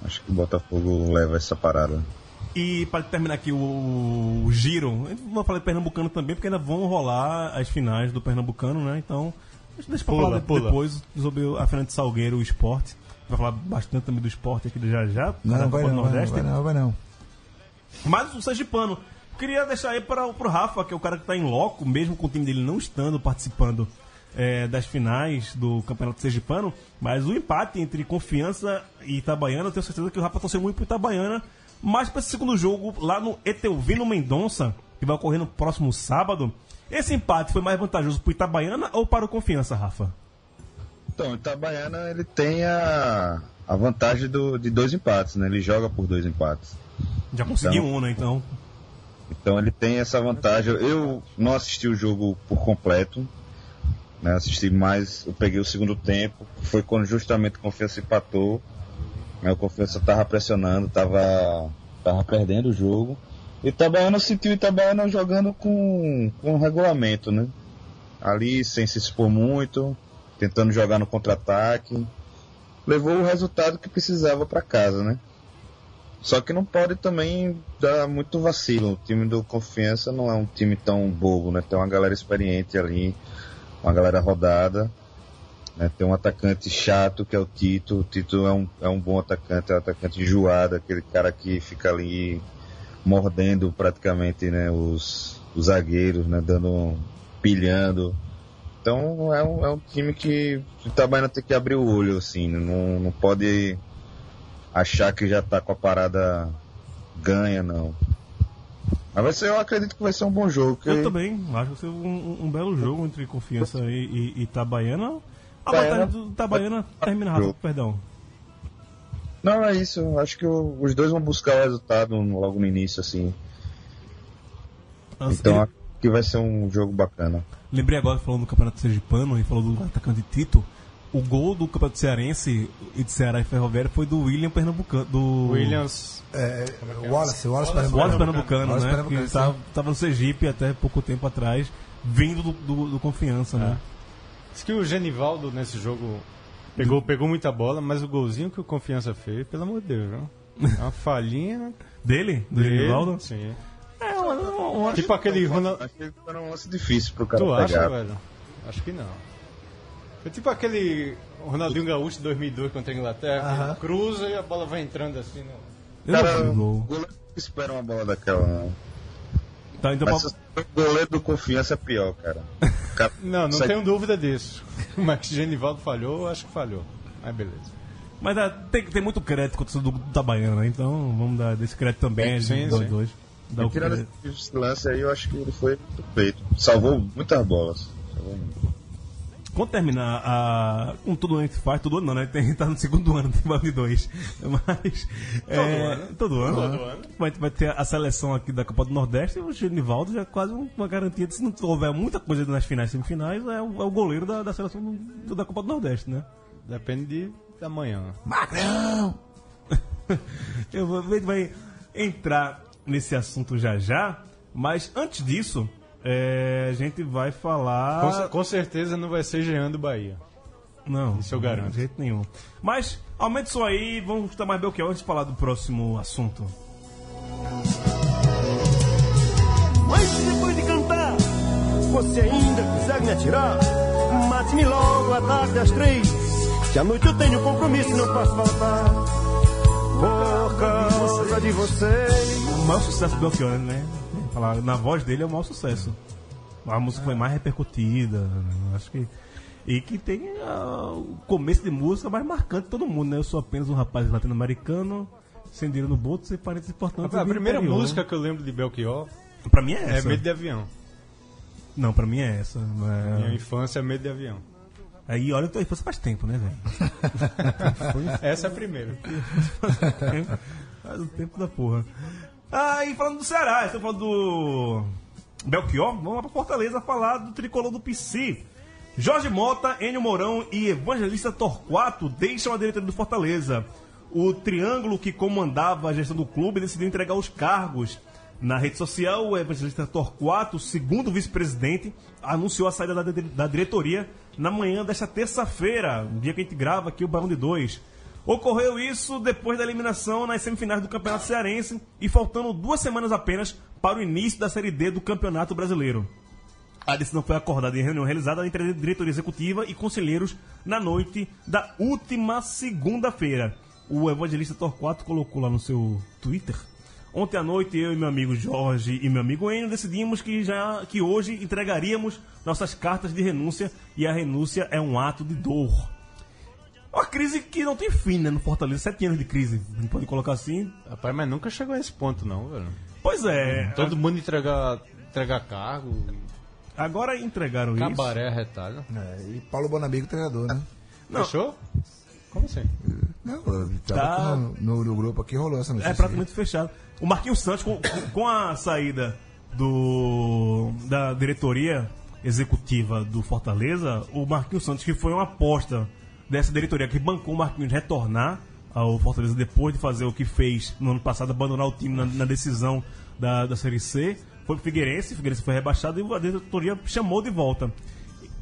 Acho que o Botafogo leva essa parada. E para terminar aqui o, o giro, vou falar de Pernambucano também, porque ainda vão rolar as finais do Pernambucano, né? Então, deixa pra Pula, falar pula. depois sobre a final de Salgueiro, o esporte. Vai falar bastante também do esporte aqui já já, Não, não, vai não, Nordeste. vai não, vai não. Mas o Sergipano, queria deixar aí para o Rafa, que é o cara que está em loco, mesmo com o time dele não estando participando é, das finais do Campeonato Sergipano, mas o empate entre Confiança e Itabaiana, eu tenho certeza que o Rafa torceu muito para Itabaiana, mas para esse segundo jogo lá no Etelvino Mendonça, que vai ocorrer no próximo sábado, esse empate foi mais vantajoso para Itabaiana ou para o Confiança, Rafa? Então, o Itabaiana ele tem a, a vantagem do, de dois empates, né? Ele joga por dois empates. Já conseguiu Então- um, né? Então, Então ele tem essa vantagem. Eu não assisti o jogo por completo. Né? Assisti mais, eu peguei o segundo tempo. Foi quando justamente o Confiança empatou. Né? O Confiança tava pressionando, tava, tava perdendo o jogo. E Itabaiana sentiu Itabaiana jogando com, com regulamento, né? Ali sem se expor muito, tentando jogar no contra-ataque. Levou o resultado que precisava para casa, né? Só que não pode também dar muito vacilo. O time do Confiança não é um time tão bobo, né? Tem uma galera experiente ali, uma galera rodada. né? Tem um atacante chato que é o Tito. O Tito é um, é um bom atacante, é um atacante enjoado, aquele cara que fica ali mordendo praticamente né, os, os zagueiros, né? Dando. pilhando. Então é um, é um time que o Itabaiana tem que abrir o olho, assim, né? não, não pode achar que já tá com a parada ganha, não. Mas vai ser, eu acredito que vai ser um bom jogo. que- eu também acho que vai ser um, um- belo jogo entre Confiança e, e, e Itabaiana. A Itabaiana- vantagem do Itabaiana termina rápido, perdão. Não, é isso. Acho que o- os dois vão buscar o resultado logo no início, assim. Nossa, Então ele- acho que vai ser um jogo bacana. Lembrei agora, falando do Campeonato Sergipano e falou do atacante Tito. O gol do Campeonato Cearense e de Ceará e Ferroviária foi do William Pernambucano. Do Williams. É, Wallace, Wallace, Wallace Pernambucano. Pernambucano, Wallace né? Pernambucano, que tava, tava no Sergipe até pouco tempo atrás, vindo do, do, do Confiança, né? Diz que o Genivaldo nesse jogo pegou, pegou muita bola, mas o golzinho que o Confiança fez, pelo amor de Deus, viu? É uma falhinha Dele? Do dele. Genivaldo? Sim. É, uma, uma, uma- Tipo aquele Ronald... Acho que foi um lance difícil pro cara Tu acha, pegar. velho? Acho que não. Foi tipo aquele Ronaldinho Gaúcho de 2002 contra a Inglaterra, que cruza e a bola vai entrando assim. No... Eu não Cara, vi o o gol. goleiro não espera uma bola daquela, não. Tá, então, Mas pra- se o goleiro do confiança é pior, cara. Não, não consegue- tenho dúvida disso. Mas que Genivaldo falhou, eu acho que falhou. Mas beleza. mas ah, tem, tem muito crédito com o torcedor do Itabaiana, né? Então vamos dar desse crédito também É, a sim, gente dois, sim. dois. Dá o Tirando esse lance aí, eu acho que ele foi perfeito. Salvou muitas bolas. Salvou muito. Quando terminar a. Com todo ano que se faz, todo ano não, né? Tem, tá no segundo ano, tem de dois. Mas. é, ano. Todo ano. Todo né? ano. Vai, vai ter a seleção aqui da Copa do Nordeste e o Genivaldo já é quase uma garantia de se não houver muita coisa nas finais e semifinais, é o, é o goleiro da, da seleção do- da Copa do Nordeste, né? Depende de, da manhã. Magrão! Eu vou, a gente vai entrar nesse assunto já já, mas antes disso, é, a gente vai falar. Com, com certeza não vai ser Jean do Bahia. Não, Isso eu garanto. De jeito nenhum. Mas, aumente isso aí, vamos escutar mais Belchior antes de falar do próximo assunto. Mas depois de cantar, você ainda quiser me atirar, mate-me logo à tarde às três, que à noite eu tenho compromisso e não posso faltar. Por causa de vocês. O maior sucesso do Belchior, né? Falar, na voz dele é o maior sucesso. A música foi mais repercutida, né? acho que. E que tem ah, o começo de música mais marcante de todo mundo, né? Eu sou apenas um rapaz latino-americano, sem dinheiro no bolso, sem parentes importantes. A e do primeira interior. música que eu lembro de Belchior Pra mim é é essa. Medo de Avião. Não, pra mim é essa. é- Minha infância é Medo de Avião. Aí olha tua infância faz tempo, né, velho? Essa é a primeira. Faz o tempo da porra. Ah, e falando do Ceará, estamos falando do Belchior, vamos lá pra Fortaleza falar do tricolor do PC. Jorge Mota, Enio Mourão e Evangelista Torquato deixam a diretoria do Fortaleza. O triângulo que comandava a gestão do clube decidiu entregar os cargos Na rede social, o evangelista Torquato, segundo vice-presidente, anunciou a saída da, da diretoria na manhã desta terça-feira, dia que a gente grava aqui o Barão de Dois. Ocorreu isso depois da eliminação nas semifinais do Campeonato Cearense e faltando duas semanas apenas para o início da Série D do Campeonato Brasileiro. A decisão foi acordada em reunião realizada entre a diretoria executiva e conselheiros na noite da última segunda-feira. O evangelista Torquato colocou lá no seu Twitter. Ontem à noite, eu e meu amigo Jorge e meu amigo Enio decidimos que, já, que hoje entregaríamos nossas cartas de renúncia e a renúncia é um ato de dor. Uma crise que não tem fim, né? No Fortaleza, sete anos de crise. A gente pode colocar assim. Rapaz, mas nunca chegou a esse ponto, não, velho. Pois é. Todo mundo entregar, entregar cargo, Agora entregaram isso. cabaré retalho. É, e Paulo Bonamigo, treinador, né? Não. Fechou? Como assim? Não, Tá. no, no- no grupo aqui, rolou essa notícia. É praticamente fechado. O Marquinhos Santos, com, com a saída do, da diretoria executiva do Fortaleza, o Marquinhos Santos, que foi uma aposta dessa diretoria que bancou o Marquinhos retornar ao Fortaleza depois de fazer o que fez no ano passado, abandonar o time na, na decisão da, da Série C, foi pro Figueirense, o Figueirense foi rebaixado e a diretoria chamou de volta.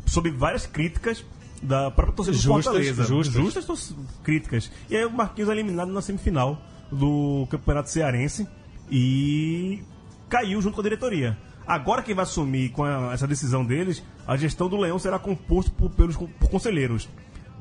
Sob várias críticas da própria torcida do Justas, Fortaleza. justas. justas críticas. E aí o Marquinhos é eliminado na semifinal do Campeonato Cearense e caiu junto com a diretoria. Agora quem vai assumir com a- essa decisão deles, a gestão do Leão será composta por, pelos por conselheiros.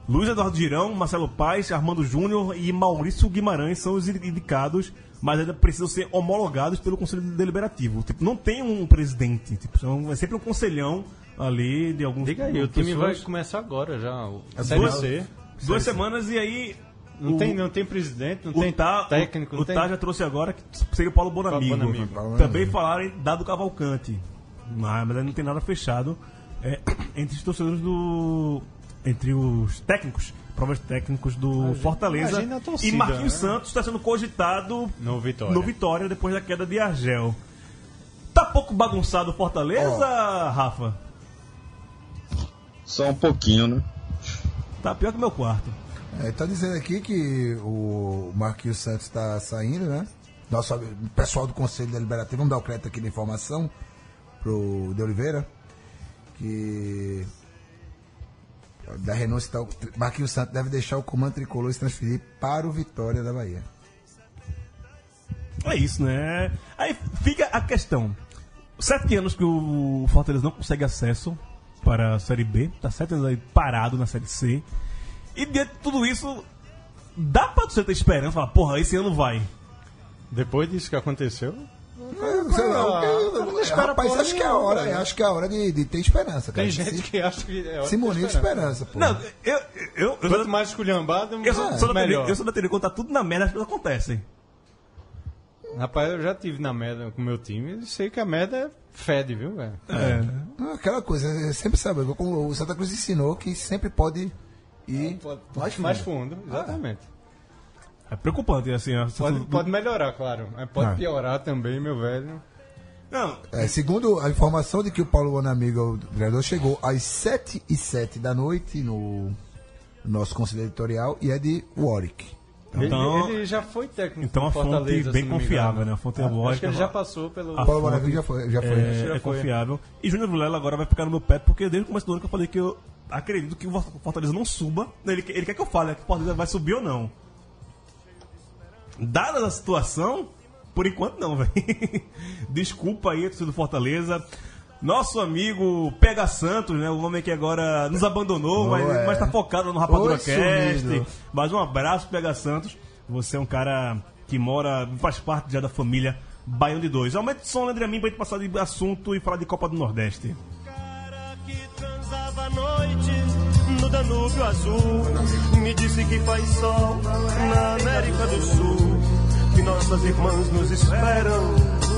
Luiz Eduardo Girão, Marcelo Paes, Armando Júnior e Maurício Guimarães são os indicados, mas ainda precisam ser homologados pelo Conselho Deliberativo. Tipo, não tem um presidente, tipo, são, é sempre um conselhão ali de alguns Diga aí, o time vai começar agora já. É Série duas- C. Duas semanas e aí. Não, o- tem, não tem presidente, não o tem tá, técnico, o, não o tem. Tá já trouxe agora que seria o Paulo Bonamigo. Paulo Bonamigo. Paulo Também Bonamigo. falaram em Dado Cavalcante. Mas, mas não tem nada fechado é, entre os torcedores do. Entre os técnicos, provas técnicos do Fortaleza. imagina a torcida, e Marquinhos né? Santos está sendo cogitado No Vitória. no Vitória depois da queda de Argel. Tá pouco bagunçado o Fortaleza, Rafa? Só um pouquinho, né? Tá pior que meu quarto. É, tá dizendo aqui que o Marquinhos Santos está saindo, né? Nosso o pessoal do Conselho Deliberativo, vamos dar o crédito aqui da informação pro De Oliveira, que da renúncia tal, Marquinhos Santos deve deixar o comando tricolor e se transferir para o Vitória da Bahia. É isso, né? Aí fica a questão. Sete anos que o Fortaleza não consegue acesso para a Série B, tá sete anos aí parado na Série C. E diante de tudo isso, dá pra você ter esperança, falar, porra, esse ano vai. Depois disso que aconteceu, Sei lá, não espera rapaz, acho que é a nenhuma, hora, velho. acho que é a hora de, de ter esperança, cara. tem gente Se- que acha que é hora de esperar. esperança, pô. Não, eu, eu, eu, Quanto sou, mais esculhambado, eu, sou, sou da teoria, melhor. eu sou da teoria, quando tá tudo na merda, as coisas acontecem. Rapaz, eu já tive na merda com o meu time e sei que a merda fede, viu, velho? É. Não, Aquela coisa, é sempre sabe, como o Santa Cruz ensinou que sempre pode ir Mais, mais fundo, exatamente. É preocupante, assim. ó, Pode, pode melhorar, claro. Mas pode Ah. piorar também, meu velho. Não, É, segundo a informação de que o Paulo Bonamigo, o treinador, chegou às 7 e 7 da noite no, no nosso conselho editorial e é de Warwick. Então- ele, ele já foi técnico então a fonte Fortaleza, bem confiável, né? A fonte é boa. Acho que ele já passou pelo... A Paulo fonte- Bonamigo já foi. Já foi é, já é foi. confiável. E Júnior Vilela agora vai ficar no meu pé, porque desde o começo do ano que eu falei que eu acredito que o Fortaleza não suba. Ele, quer- ele quer que eu fale que o Fortaleza vai subir ou não. Dada a situação, por enquanto não, velho. Desculpa aí, torcida do Fortaleza. Nosso amigo Pega Santos, né? O homem que agora nos abandonou, Oh, mas, é. mas tá focado no Rapadura Oi, Cast. sumido. Mais um abraço, Pega Santos. Você é um cara que mora, faz parte já da família Baião de Dois. Aumente o som, André Mim, pra gente passar de assunto e falar de Copa do Nordeste. cara que transava à noite no Danúbio Azul me disse que faz sol na América do Sul que nossas irmãs nos esperam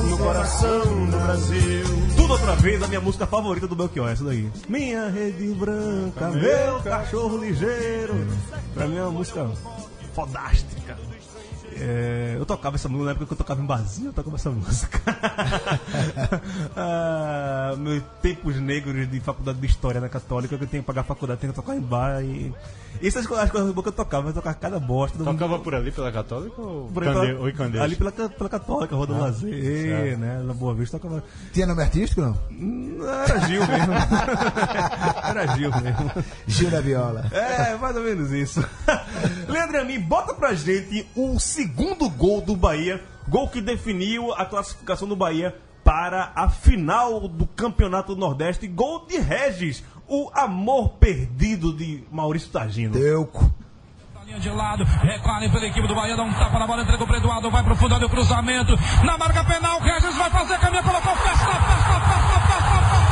no coração do Brasil Tudo outra vez, a minha música favorita do Belchior, essa daí. Minha rede branca, meu cachorro ligeiro. Pra mim é uma música fodástica. É, eu tocava essa música na época que eu tocava em barzinho, eu tocava essa música. ah, meus tempos negros de faculdade de história na católica, que eu tenho que pagar a faculdade, tenho que tocar em bar e. Essas coisas, as coisas boas que eu tocava, eu tocava cada bosta. todo mundo- Tocava por ali pela Católica ou, por Cande... aí ou em pela, Candeias? ali pela, pela Católica, Roda do Lazer, né? Na Boa Vista tocava. Tinha nome artístico, não? Hum, Era Gil mesmo. Era Gil mesmo. Gil da Viola. É, mais ou menos isso. Leandro Amin, bota pra gente o segundo gol do Bahia, gol que definiu a classificação do Bahia para a final do Campeonato do Nordeste, gol de Regis, o amor perdido de Maurício Tagino. Teuco. Linha de lado, recolhe pela equipe do Bahia, dá um tapa na bola, entregou para Eduardo, vai pro fundo, olha o cruzamento, na marca penal, Regis vai fazer, caminha, colocou, festa, festa, festa, festa, festa,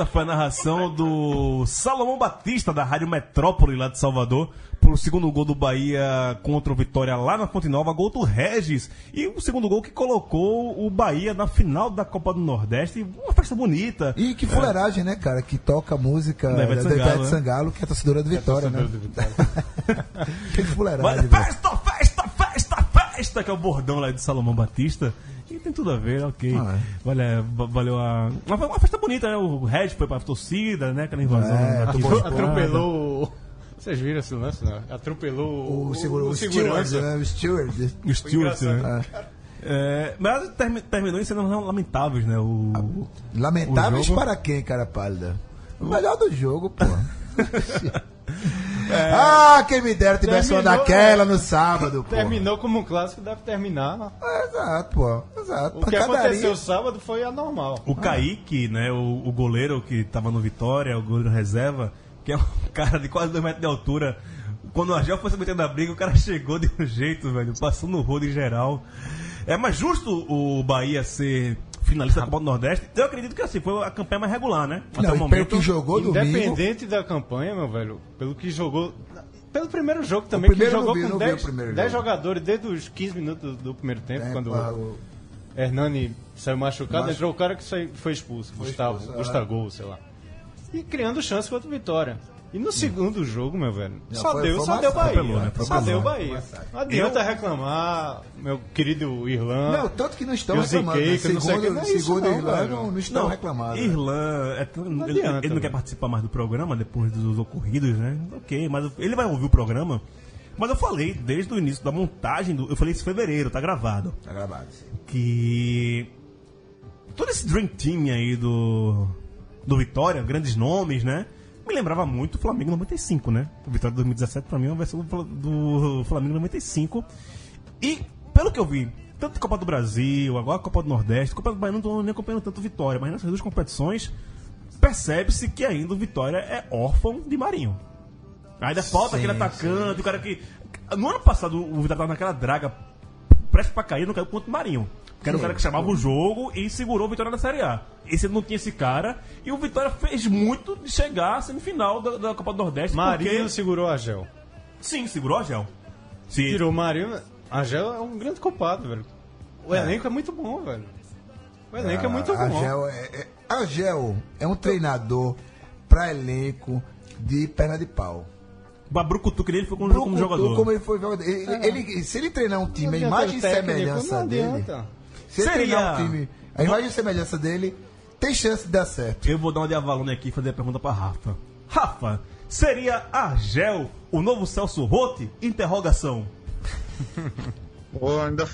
Essa foi a narração do Salomão Batista, da Rádio Metrópole, lá de Salvador, pro segundo gol do Bahia contra o Vitória lá na Fonte Nova, gol do Regis. E o segundo gol que colocou o Bahia na final da Copa do Nordeste. Uma festa bonita. E que fuleiragem, né, cara? Que toca a música Da da Ivete Ivete Sangalo, né? Sangalo, que é torcedora do Vitória, né? que Mas, fuleiragem, velho. festa, festa, festa, que é o bordão lá de Salomão Batista. E tem tudo a ver, ok. Ah, Valeu, va- valeu a. Uma, uma festa bonita, né? O Regis foi pra torcida, né? Aquela invasão. É. Atropelou. o- Vocês viram esse lance, não? Atropelou O, seguro, o, steward, segurança. né? O steward. O Stuart, né? Ah, É, mas termi- terminou em cenas lamentáveis, né? O, lamentáveis O jogo- para quem, cara pálida? O melhor do jogo, pô. Ah, quem me dera tivesse uma Terminou, daquela no sábado, pô. Terminou como um clássico, deve terminar. É, exato, pô. Exato. O que Pancadaria. aconteceu sábado foi anormal. o Kaique, né? O, o goleiro que tava no Vitória, o goleiro reserva, que é um cara de quase 2 metros de altura. Quando o Argel foi se meter na briga, o cara chegou de um jeito, velho, passando o rodo em geral. É mais justo o Bahia ser finalista da Copa do Nordeste? Eu acredito que assim, foi a campanha mais regular, né? Não, e pelo que jogou domingo. Independente da campanha, meu velho, pelo que jogou. Pelo primeiro jogo também, que primeiro jogou não vi, com não vi 10, o primeiro 10 jogo. jogadores desde os 15 minutos do, do primeiro tempo, É, quando o o- Hernani saiu machucado, Machu- entrou o cara que foi expulso, Gustavo, expulso, Gustavo, sei lá. E criando chance contra o Vitória. E no segundo jogo, meu velho, Já só foi- deu, foi só deu Bahia. né? Só Atropelou. deu Bahia. Não adianta reclamar, meu querido Irlanda. Não, tanto que não estão Eu reclamando. ziquei, Né? que não sei que, Segundo, não é isso segundo não, Irlanda, velho. não, não estão reclamando. Irlan, é tão- ele, adianta, ele não quer participar mais do programa depois dos ocorridos, né? Ok, mas ele vai ouvir o programa. Mas eu falei desde o início da montagem, do, eu falei isso em fevereiro, tá gravado. Tá gravado. sim. Que todo esse Dream Team aí do, do Vitória, grandes nomes, né? Me lembrava muito o Flamengo 95, né? O Vitória 2017 pra mim é uma versão do, Fla- do Flamengo 95. E, pelo que eu vi, tanto Copa do Brasil, agora Copa do Nordeste, Copa do Bahia não tô nem acompanhando tanto Vitória, mas nessas duas competições percebe-se que ainda o Vitória é órfão de Marinho. Ainda falta Sim, aquele atacante, o cara que. No ano passado o Vitória tava naquela draga prestes pra cair, não caiu contra o Marinho. Que era o cara que chamava o jogo e segurou o Vitória na Série A. Esse não tinha esse cara. E o Vitória fez muito de chegar à semifinal da, da Copa do Nordeste. Marinho porque... segurou a Gel. Sim, segurou a Gel. Sim. Tirou o Marinho. A Gel é um grande culpado, velho. O elenco é muito bom, velho. O elenco é muito a bom. Gel é, é, a Gel é um treinador pra elenco de perna de pau. Babrucutu, que ele foi como, como jogador. como ele foi jogador. Ele, ele- se ele treinar um time, a imagem e semelhança não dele. adianta. Se ele Seria- um time, a imagem e semelhança dele tem chance de dar certo. Eu vou dar uma de Avalone aqui e fazer a pergunta pra Rafa. Rafa, seria Argel o novo Celso Rotti? Interrogação. Pô, ainda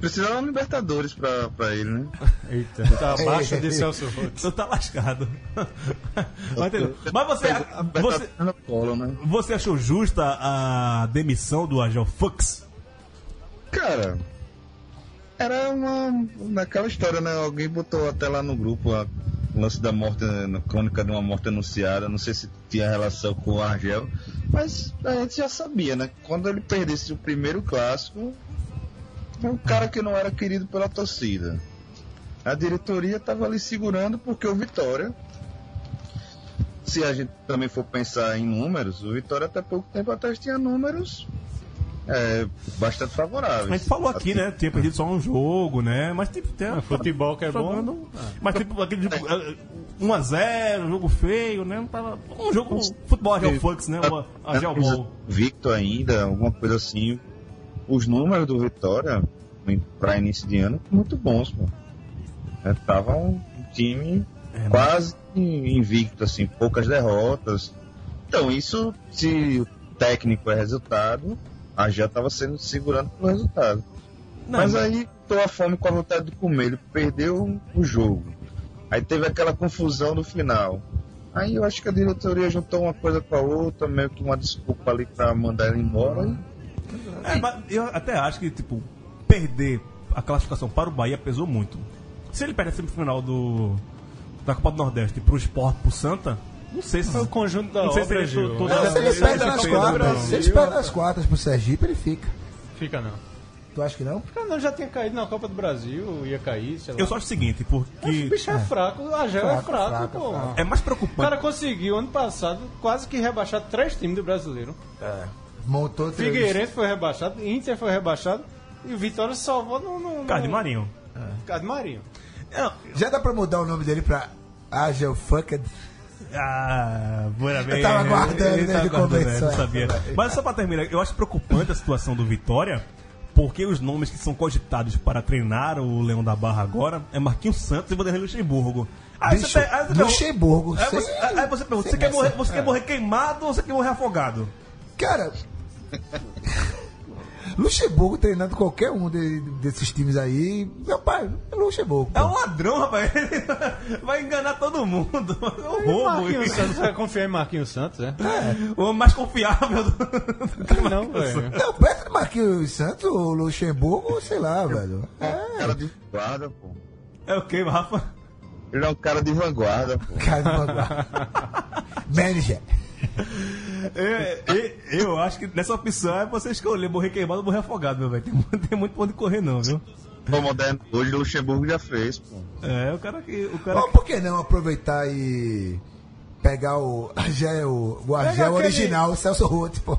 precisava de Libertadores pra, pra ele, né? Eita, tá abaixo de Celso Roth. Tu tá lascado. Mas? Mas você, você, né? você achou justa a demissão do Argel Fux? Cara, era uma. Naquela história, né? Alguém botou até lá no grupo a lance da morte, na crônica de uma morte anunciada. Não sei se tinha relação com o Argel, mas a gente já sabia, né? Quando ele perdesse o primeiro clássico, foi um cara que não era querido pela torcida. A diretoria estava ali segurando porque o Vitória. Se a gente também for pensar em números, o Vitória até pouco tempo atrás tinha números é, bastante favoráveis. A gente falou aqui, né? Tinha perdido só um jogo, né? Mas tipo, tem Ah, futebol que é bom. jogando. Mas tipo, aquele tipo, eh, 1x0, jogo feio, né? Não tava. Um jogo. Futebol Argel Fux, né? O Argel Ball. Victor ainda, alguma coisa assim. Os números do Vitória para início de ano muito bons, pô. É, tava um time É, quase invicto, assim, poucas derrotas. Então, isso, se o técnico é resultado, a já estava sendo segurando pelo resultado. Não, mas mas- aí tô a fome com a vontade de comer. Ele perdeu o jogo. Aí teve aquela confusão no final. Aí eu acho que a diretoria juntou uma coisa com a outra, meio que uma desculpa ali pra mandar ele embora. E É, mas eu até acho que, tipo, perder a classificação para o Bahia pesou muito. Se ele perde a semifinal do, da Copa do Nordeste pro Esporte pro Santa, não sei se. Foi o conjunto da Não sei se obra, ele toda- Não, se ele perde nas quartas, se ele perde nas quartas pro Sergipe, ele fica. Fica não. Tu acha que não? Fica não, já tinha caído na Copa do Brasil, ia cair, sei lá. Eu só acho o seguinte, O porque bicho é, fraco, o Agel é Fraco, fraco, pô. fraco. é mais O preocupante. cara conseguiu ano passado quase que rebaixar três times do brasileiro. Montou três. Figueirense foi rebaixado, Inter foi rebaixado e o Vitória se salvou no. no, no Marinho. Carlos de Marinho. Não, Já dá pra mudar o nome dele pra Agel Fucked? Ah, bem. Eu tava aguardando Ele é, não é. sabia. Mas só pra terminar, eu acho preocupante a situação do Vitória, porque os nomes que são cogitados para treinar o Leão da Barra agora é Marquinhos Santos e Vanderlei Luxemburgo. Aí Bicho, você, aí você Luxemburgo, Aí você, aí você pergunta, você, quer morrer, você é. quer morrer queimado ou você quer morrer afogado? Cara, Luxemburgo treinando qualquer um de- desses times aí, meu pai, é Luxemburgo. É pô. um ladrão, rapaz. Ele vai enganar todo mundo. É um roubo. Marquinhos Santos, você vai confiar em Marquinhos Santos, é? O mais confiável do... Não, velho. Não, perto do Marquinhos Santos, o Luxemburgo, sei lá, velho. É, cara de vanguarda, pô. É o que, Rafa? Ele é um cara de vanguarda, pô. cara do vanguarda. Manager. É, é, eu acho que nessa opção é você escolher morrer queimado ou morrer afogado, meu velho. Tem, tem muito pra onde correr, não, viu? Pô, moderno. Hoje o Luxemburgo já fez, pô. É, o cara que. O cara Mas por que não aproveitar e pegar o Argel, o Argel aquele- original, o Celso Roth, pô.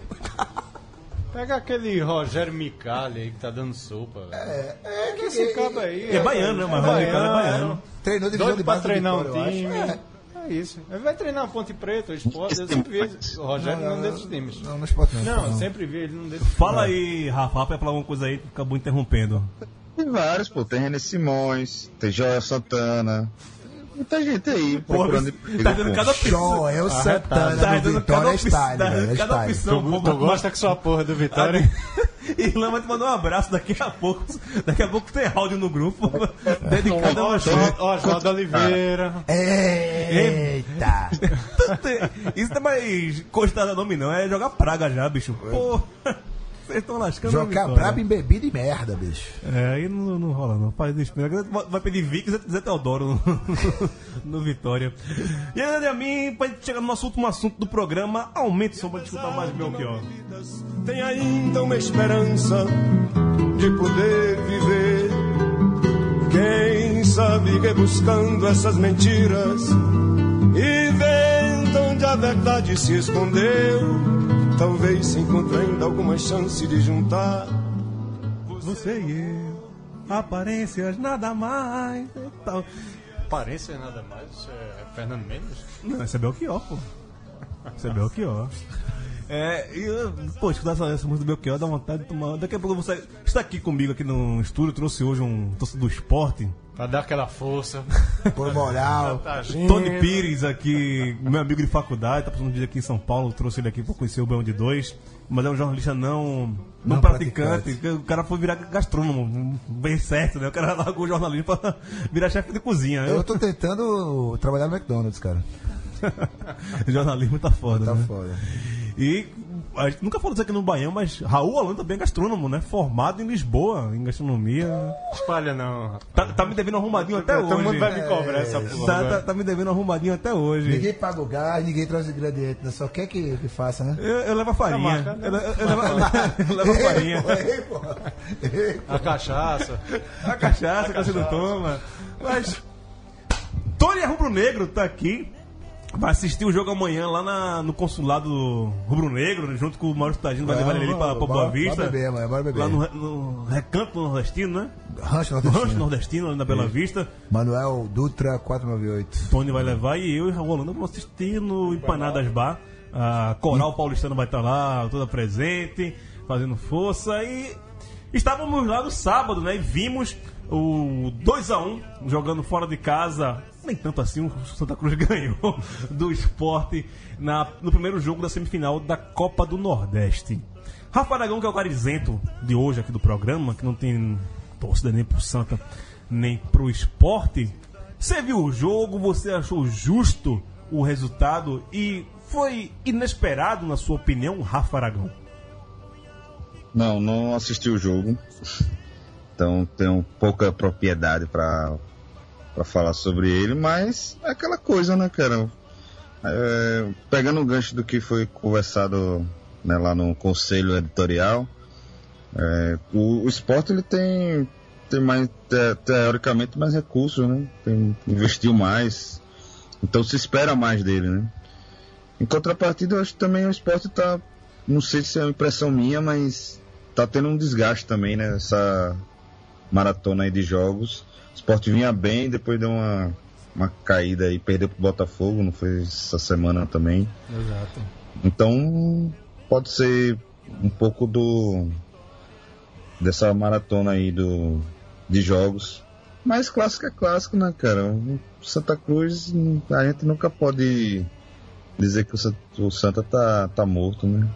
Pega aquele Rogério Micali aí que tá dando sopa, velho. É, é que Esse cabo aí. É baiano, né? Mas é o cara é baiano. Treinou divisão Doido de pra base do treinar um eu time. É. isso. Ele vai treinar Ponte Preta, o Esporte, eu sempre vi. O Rogério não, desses times. Não, no esporte não. Não, não. sempre vi ele não desses Fala aí, Rafa. Rafa falar uma coisa aí que acabou interrompendo. Tem vários, pô. Tem René Simões, tem Joel Santana. Tem Muita gente aí Pô, procurando tá emprego, dando pô. cada opção. Joel Santana Tá do dando cada Vitória é opção. style, Tá velho. dando É cada opção. Tu, gosta que sua porra do Vitória, hein? Irlan vai te mandar um abraço daqui a pouco. Daqui a pouco tem áudio no grupo dedicado a. Oswaldo Oswaldo Oliveira. Eita! Isso não é mais costada nome, não. É jogar praga já, bicho. Pô, vocês estão lascando Jogar brabo em bebida e merda, bicho. É, aí não, não rola não. Faz. Vai pedir Vic e Zé Teodoro no, no Vitória. E aí, a mim, pra gente chegar no nosso último assunto do programa, aumente o som pra gente escutar mais Belchior. Tem ainda uma esperança de poder viver. Quem sabe rebuscando essas mentiras e vendo onde a verdade se escondeu, talvez se encontre ainda alguma chance de juntar. Você e eu, aparências nada mais. e tal. Aparência nada mais, isso é Fernando Mendes. Não, esse é Belchior, pô. Esse é Belchior. É, e eu, pô, escutar essa, essa música do Belchior dá vontade de tomar. Daqui a pouco você está aqui comigo aqui no estúdio, trouxe hoje um torcedor do esporte. Pra dar aquela força. Por moral. Tony Pires aqui, meu amigo de faculdade, tá passando um dia aqui em São Paulo, trouxe ele aqui pra conhecer o Baião de Dois, mas é um jornalista não, não, Não praticante. praticante. O cara foi virar gastrônomo, bem certo, né? O cara largou o jornalismo pra virar chefe de cozinha. Eu tô tentando trabalhar no McDonald's, cara. jornalismo tá foda, Tá né? foda. E nunca falou isso aqui no Baião, mas Raul Holanda também é gastrônomo, né? Formado em Lisboa, em gastronomia. Espalha não. Tá, tá me devendo arrumadinho até Todo mundo hoje. vai me cobrar essa porra. Tá, tá, tá me devendo arrumadinho até hoje. Ninguém paga o gás, ninguém traz o ingrediente, né? Só quer que, que faça, né? Eu, eu levo a farinha. marca, Eu, eu, eu levo, eu levo a farinha. Ei, porra. Ei, A cachaça. A cachaça que você não toma. Mas. Tony Rubro Negro tá aqui. Vai assistir o jogo amanhã lá na- no consulado Rubro Negro, junto com o Maurício Tagino, vai levar ele ali pra, pra Boa Vista. Bora beber, amanhã, bora beber. Lá no, no Recanto Nordestino, né? Rancho No Rancho Nordestino. Nordestino, ali na Bela Vista. Manuel Dutra 498. Tony vai levar e eu e Raul Holanda vamos assistir no Empanadas Bar. A Coral Paulistana vai estar lá, toda presente, fazendo força. E estávamos lá no sábado, né? E vimos o 2x1 jogando fora de casa. Nem tanto assim, o Santa Cruz ganhou do esporte na, no primeiro jogo da semifinal da Copa do Nordeste. Rafa Aragão, que é o garizento de hoje aqui do programa, que não tem torcida nem pro Santa, nem pro esporte. Você viu o jogo, você achou justo o resultado e foi inesperado, na sua opinião, Rafa Aragão? Não, não assisti o jogo. Então tenho pouca propriedade pra pra falar sobre ele, mas é aquela coisa, né, cara? É, pegando o gancho do que foi conversado né, lá no conselho editorial, é, o, o esporte ele tem, tem mais, te- teoricamente mais recursos, né? Tem, investiu mais, então se espera mais dele, né? Em contrapartida, eu acho que também o esporte tá, não sei se é uma impressão minha, mas tá tendo um desgaste também, né? Essa maratona aí de jogos. O esporte vinha bem, depois deu uma, uma caída aí, perdeu pro Botafogo, não foi essa semana também. Exato. Então, pode ser um pouco do dessa maratona aí do de jogos. Mas clássico é clássico, né, cara? O Santa Cruz, a gente nunca pode dizer que o Santa tá, tá morto, né?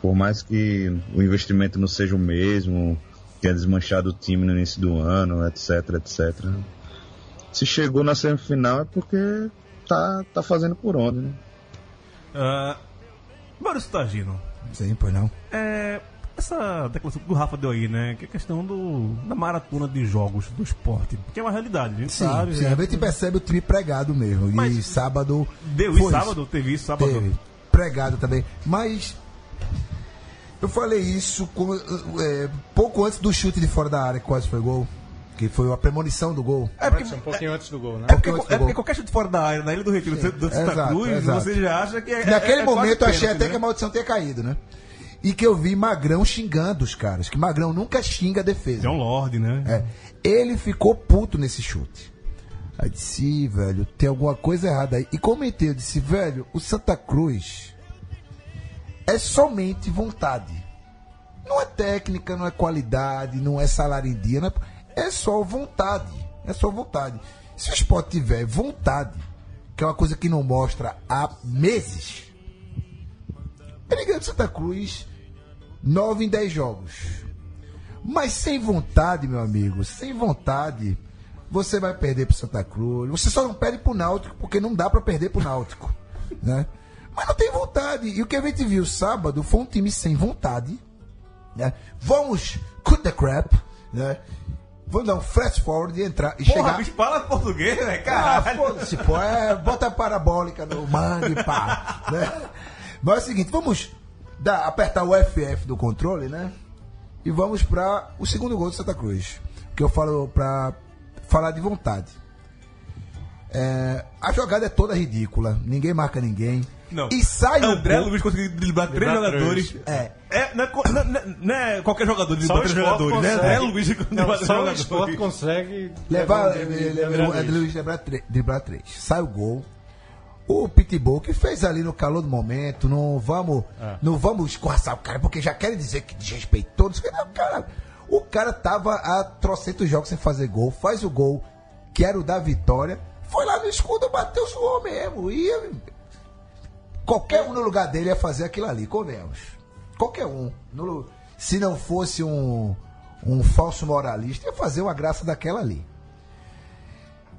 Por mais que o investimento não seja o mesmo, tenha desmanchado o time no início do ano, etc, etc. Se chegou na semifinal é porque tá, tá fazendo por onde, né? Uh, Maurício Tagino, Sim, pois não. é, essa declaração que o Rafa deu aí, né? Que é a questão do, da maratona de jogos do esporte, que é uma realidade, a gente Sim, sabe. sim, né? a gente percebe o time pregado mesmo. E Mas- sábado. Deu isso sábado, teve isso sábado. Teve. Pregado também. Mas. Eu falei isso com- é, pouco antes do chute de fora da área, que quase foi gol. Que foi a premonição do gol. É porque, um pouquinho antes do gol, né? é porque, é porque qualquer chute fora da área, na Ilha do Retiro, do, do Santa Exato, Cruz, exato. você já acha que é. Naquele é- é quase momento eu achei pênalti, até né? que a maldição tinha caído, né? E que eu vi Magrão xingando os caras. Que Magrão nunca xinga a defesa. John Lord, né? É. Ele ficou puto nesse chute. Aí disse, "Ih, velho, tem alguma coisa errada aí. E comentei, eu disse, velho, o Santa Cruz é somente vontade. Não é técnica, não é qualidade, não é salário em dia, é, é só vontade. É só vontade. Se o esporte tiver vontade, que é uma coisa que não mostra há meses, ele ganha Santa Cruz 9 em 10 jogos. Mas sem vontade, meu amigo, sem vontade, você vai perder pro Santa Cruz. Você só não perde pro Náutico porque não dá pra perder pro Náutico, né? Mas não tem vontade. E o que a gente viu sábado foi um time sem vontade, né? Vamos cut the crap, né? Vamos dar um flash forward e entrar e Porra, chegar. bicho, fala português, né? Ah, Caralho. foda-se, pô. É, bota a parabólica no mangue, pá. Né? Mas é o seguinte, vamos dar, apertar o FF do controle, né? E vamos para o segundo gol do Santa Cruz. Que eu falo para falar de vontade. É, a jogada é toda ridícula. Ninguém marca ninguém. Não. E sai o André gol. Luiz conseguiu driblar três Driblar jogadores. três. É. É, não, é, co- não, não- não é qualquer jogador driblar Só o três jogadores, né? consegue. André Luiz Não, driblar três só o jogadores. esporte consegue Levar, levar um de- de o Luiz. Luiz driblar três- driblar três. Sai o gol. o Pitbull que fez ali no calor do momento, não vamos, não vamos escorraçar o cara, porque já querem dizer que desrespeitou, não sei o que, não, cara. O cara tava há trocentos jogos sem fazer gol, faz o gol, que era o da vitória, foi lá no escudo, bateu, suou mesmo. E qualquer um no lugar dele ia fazer aquilo ali, comemos. Qualquer um. No- se não fosse um, um falso moralista, ia fazer uma graça daquela ali.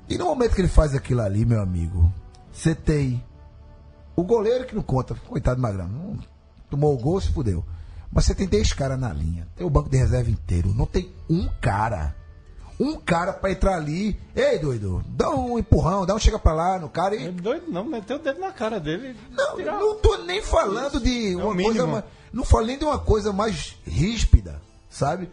E no momento que ele faz aquilo ali, meu amigo, você tem o goleiro que não conta, coitado do Magrão, tomou o gol, se fudeu. Mas você tem 10 caras na linha, tem o banco de reserva inteiro, não tem um cara. Um cara pra entrar ali. Ei, doido, dá um empurrão, dá um chega pra lá no cara e É doido, não, meteu o dedo na cara dele. não, Tirar- não tô nem falando de É uma coisa mais, não falo nem de uma coisa mais ríspida, sabe?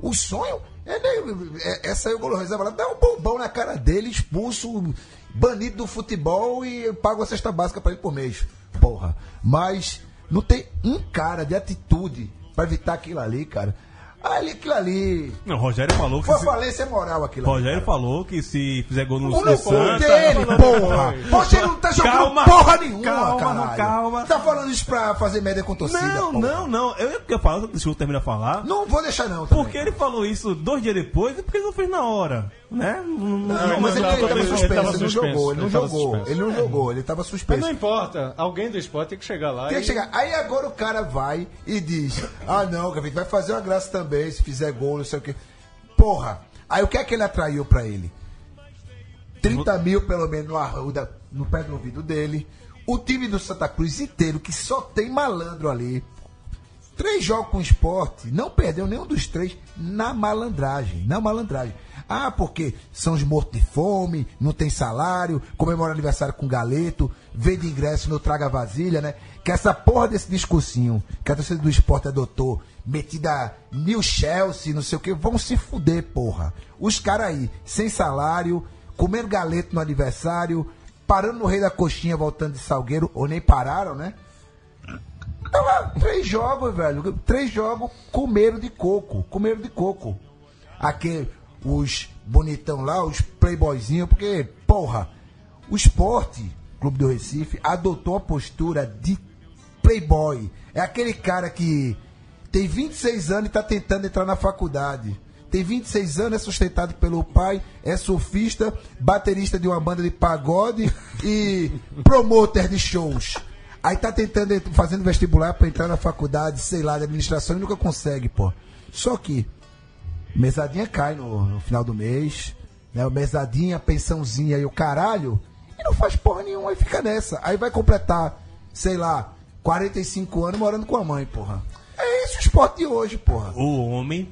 O sonho é, nem- é, essa aí o Golo Reserva lá, dá um bombão na cara dele, expulso, banido do futebol e pago a cesta básica pra ele por mês. Porra. Mas não tem um cara de atitude pra evitar aquilo ali, cara. Ali, aquilo ali. Não, o Rogério falou que Foi se, falência moral aquilo ali. Rogério falou que se fizer gol no, no Santos, dele, porra! Você não tá jogando Calma, porra nenhuma, calma, caralho. calma. Tá falando isso pra fazer média com torcida, Não, porra. não, não. Eu eu falo, deixa eu terminar de falar. Não vou deixar não, também. Porque ele falou isso dois dias depois e porque ele não fez na hora. Né? Não, não- mas ele, tava- ele ele suspenso, ele não suspenso, jogou, ele não ele tava jogou, suspenso. ele não jogou, ele tava Mas suspenso. não importa, alguém do esporte tem que chegar lá Tem e... que chegar. Aí agora o cara vai e diz: Ah, não, Gavito, vai fazer uma graça também se fizer gol, não sei o quê. Porra, aí o que é que ele atraiu pra ele? 30 mil pelo menos no, arruda, no pé do ouvido dele. O time do Santa Cruz inteiro, que só tem malandro ali. Três jogos com esporte, não perdeu nenhum dos três na malandragem. Na malandragem. Ah, porque são os mortos de fome, não tem salário, comemora aniversário com galeto, vende ingresso no Traga Vasilha, né? Que essa porra desse discursinho que a torcida do esporte adotou, metida New Chelsea, não sei o que, vão se fuder, porra. Os caras aí, sem salário, comendo galeto no aniversário, parando no Rei da Coxinha, voltando de Salgueiro, ou nem pararam, né? Tava três jogos, velho. Três jogos comeram de coco. Comeram de coco. Aqui, os bonitão lá, os playboyzinhos, porque, porra, o esporte, Clube do Recife, adotou a postura de playboy. É aquele cara que tem 26 anos e tá tentando entrar na faculdade. Tem 26 anos, é sustentado pelo pai, é surfista, baterista de uma banda de pagode e promoter de shows. Aí tá tentando, ent- fazendo vestibular pra entrar na faculdade, sei lá, de administração e nunca consegue, pô. Só que mesadinha cai no, no final do mês, né? O mesadinha, pensãozinha e o caralho, e não faz porra nenhuma, aí fica nessa. Aí vai completar, sei lá, 45 anos morando com a mãe, porra. É isso o esporte de hoje, porra. O homem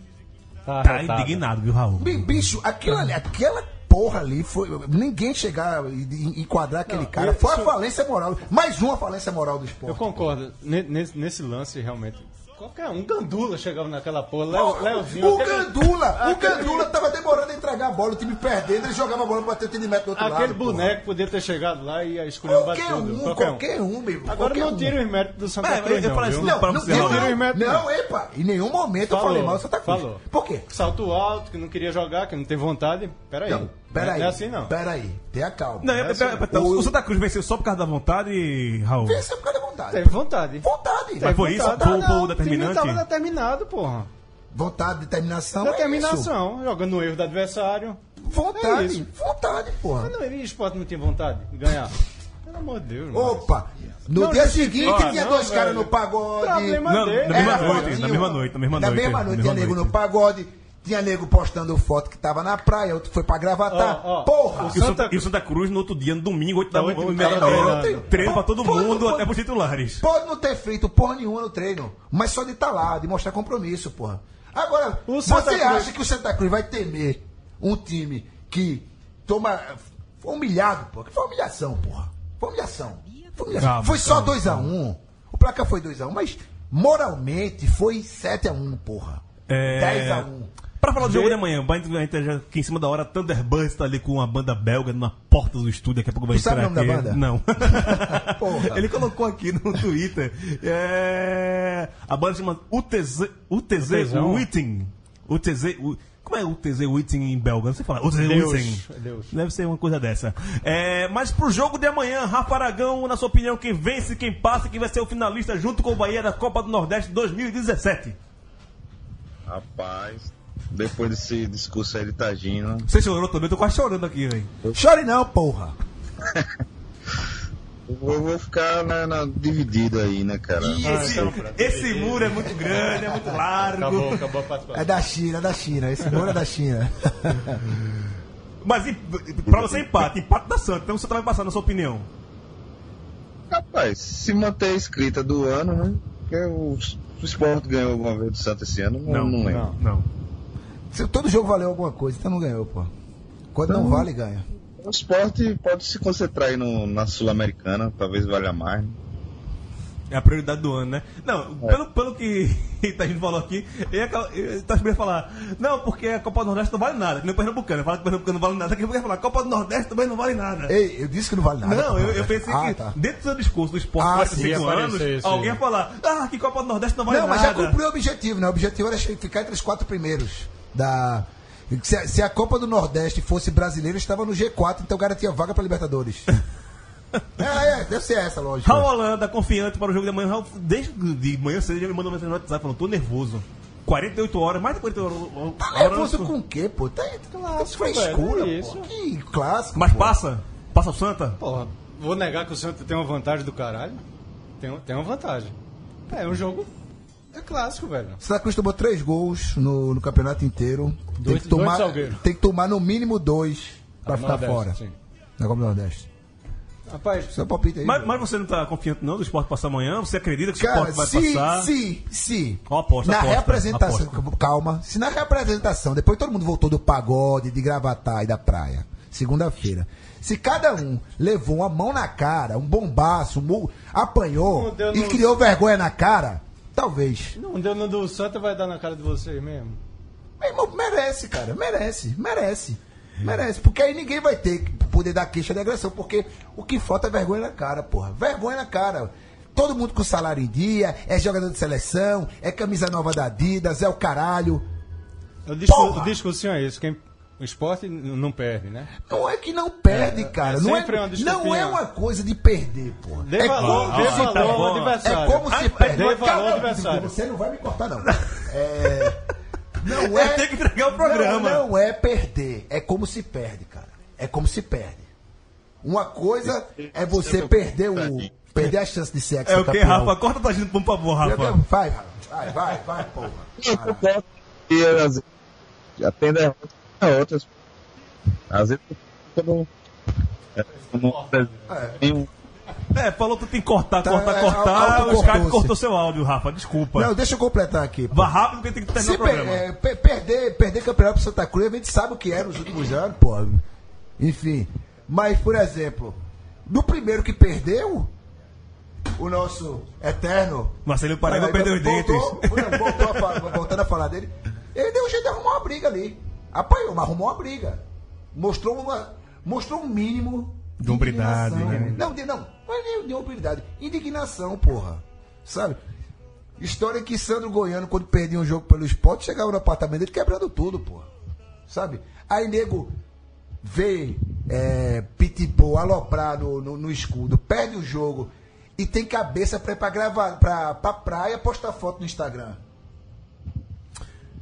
Tá tá indignado, viu, Raul? Bi- Bicho, aquilo ali, aquela porra ali foi. Ninguém chegar e e enquadrar aquele cara. eu- Foi a falência moral. Mais uma falência moral do Eu esporte. concordo. Ne- Nesse, nesse lance, realmente. Qualquer um, Gandula chegava naquela porra. Leozinho. o aquele- Gandula, o aquele- Gandula tava demorando a entregar a bola, o time perdendo, ele jogava a bola pra bater o time do outro Aquele lado. porra. boneco podia ter chegado lá e escolher Qualquer tudo. um, Qualquer um. qualquer um, meu. Agora qualquer não um. tira os méritos do Santa É, Cruz, eu não, falei isso Não, não, não, os não, méritos, não, epa, em nenhum momento eu Falou, falei mal do Santa Cruz. falou. Por quê? Salto alto, que não queria jogar, que não tem vontade. Peraí. Não, peraí. Não é assim, não. Peraí, tenha calma. Não, é, é, é, é, O- o Santa Cruz venceu só por causa da vontade, Raul. Venceu por causa da vontade. Teve vontade. Vontade. Mas foi isso? Vontade. Ah, foi o não, determinante? O time tava determinado, porra. Vontade, determinação. é Determinação. jogando no erro do adversário. isso. Vontade, É isso. vontade, porra. Mas não, e esporte não tinha vontade de ganhar? Pelo amor de Deus, mano. Opa! No Não, dia não, seguinte ó, tinha não, dois caras no pagode. Problema Não, dele. na mesma noite, na mesma noite, na mesma Na noite. mesma na noite mesma tinha nego noite. no pagode, tinha nego postando foto que tava na praia, outro foi pra gravatar. Ó, ó, Porra! E o, Santa, e o Santa Cruz no outro dia, no domingo, 8 da e da treino, pra todo Pô, mundo, pô, até pros titulares. Pode não ter feito porra nenhuma no treino, mas só de estar lá, de mostrar compromisso, porra. Agora, O você Cruz- acha que o Santa Cruz vai temer um time que toma. Foi humilhado, porra? Que foi humilhação, porra. Foi humilhação. Foi, humilhação. Calma, foi só calma, 2x1. O placar foi 2x1, mas moralmente foi 7x1, porra. É... 10x1. Pra falar do jogo de amanhã, vai- a gente já aqui em cima da hora, Thunderbirds tá ali com uma banda belga na porta do estúdio, daqui a pouco vai Tu sabe entrar o nome da banda? Não. Porra. Ele colocou aqui no Twitter. é, A banda chama UTZ, UTZ. Witting. O TZ. O, como é o TZ Witten em belga? Não sei falar. O TZ Deus, Witten. Deus. Deve ser uma coisa dessa. É, mas pro jogo de amanhã, Rafa Aragão, na sua opinião, quem vence, quem passa, quem vai ser o finalista junto com o Bahia da Copa do Nordeste 2017? Rapaz, depois desse discurso aí de Tagino, Você chorou também? Eu tô quase chorando aqui, velho. Chore não, porra. eu vou, ficar na, na- dividido aí, né, cara? Esse, esse muro é muito grande, é muito largo. Acabou, acabou a participação. É da China, é da China. Esse muro é da China. Mas e- pra você empate, empate da Santa. Então você vai passar, na sua opinião. Rapaz, se manter a escrita do ano, né? Porque o, o Sport ganhou alguma vez do Santos esse ano, não, não, lembro. Não. Se todo jogo valeu alguma coisa, então não ganhou, pô. Quando não Então- vale, ganha. O Sport pode se concentrar aí no, na Sul-Americana, talvez valha mais. né? É a prioridade do ano, né? Não, pelo, pelo que a gente falou aqui, ele acaba- ele tá esperando falar, não, porque a Copa do Nordeste não vale nada, que nem o Pernambucano, fala que o Pernambucano não vale nada, daqui a pouco ele vai falar, Copa do Nordeste também não vale nada. Ei, eu disse que não vale nada. Não, eu, eu pensei Ah, que tá. dentro do seu discurso do esporte Ah, ah, sim, 45 ia anos, aparecer alguém ia falar, ah, que Copa do Nordeste não vale Não, nada. mas já cumpriu o objetivo, né? O objetivo era ficar entre os quatro primeiros da. Se a, se a Copa do Nordeste fosse brasileira, estava no G4, então garantia vaga para Libertadores. é, é, deve ser essa, lógico. Raul Holanda, confiante para o jogo de amanhã. Raul, desde de manhã cedo, já me mandou mensagem no WhatsApp falando, tô nervoso. 48 horas, mais de 48 horas. Tá horas- nervoso com o quê, pô? Tá, tá, tá velho, frescura, é pô. isso. Que clássico. Mas pô. passa? Passa o Santa? Porra, vou negar que o Santos tem uma vantagem do caralho? Tem, tem uma vantagem. É, um jogo. É clássico, velho. Santa Cruz tomou três gols no, no campeonato inteiro. Tem Dois- que, tomar, tem que tomar no mínimo dois pra ficar Nordeste, fora. sim. Na Copa do Nordeste. Rapaz, Seu palpite aí. Mas, mas você não tá confiante não do esporte passar amanhã? Você acredita que o esporte vai se, passar? se, se. Ó, aposta, na aposta, representação, aposta. calma. Se na representação, depois todo mundo voltou do pagode, de gravatar e da praia, segunda-feira. Se cada um levou uma mão na cara, um bombaço, um apanhou e criou vergonha na cara, talvez. não no do Santa, vai dar na cara de vocês mesmo. Meu irmão, merece, cara, merece, merece. Merece, porque aí ninguém vai ter que poder dar queixa de agressão, porque o que falta é vergonha na cara, porra. Vergonha na cara. Todo mundo com salário em dia, é jogador de seleção, é camisa nova da Adidas, é o caralho. O, discu Porra! o discursinho é isso. Quem, o esporte não perde, né? Não é que não perde, cara. é não, sempre uma é, desculpinha. não é uma coisa de perder, porra. Dê é valor, como dê se valor perde. ao adversário. É como se Ah, perde. dê valor calma, adversário. Você não vai me cortar, não. É, não é. Tem que entregar o programa. Não, não é perder. É como se perde, cara. É como se perde. Uma coisa é você perder o. Perder a chance de ser É o que. Rafa? Corta tua gente, por favor, Rafa. Vai, Rafa. vai, vai, vai, porra. Vai. E às vezes já tem derrota a outras. Às vezes quando, é, quando tem um É, falou que tem que cortar, Tá, cortar, é, cortar. O Skype cortou seu áudio, Rafa. Desculpa. Não, deixa eu completar aqui. pô. Vá rápido porque tem que terminar Se o per- programa. é, per- perder, perder campeonato pro Santa Cruz, a gente sabe o que é nos últimos anos, pô. Enfim. Mas, por exemplo, no primeiro que perdeu, o nosso eterno. Marcelo Paraíba perdeu os dentes. voltou, não, voltou a voltando a falar dele. Ele deu um jeito de arrumar uma briga ali. Apanhou, mas arrumou uma briga. Mostrou uma. Mostrou um mínimo. De hombridade, indignação. né? Não, de, não, é nem de hombridade. Indignação, porra. Sabe? História que Sandro Goiano, quando perdia um jogo pelo esporte, chegava no apartamento dele quebrando tudo, porra. Sabe? Aí nego vê é, Pitbull aloprar no, no, no escudo, perde o jogo e tem cabeça pra ir pra, gravar, pra, pra praia postar foto no Instagram.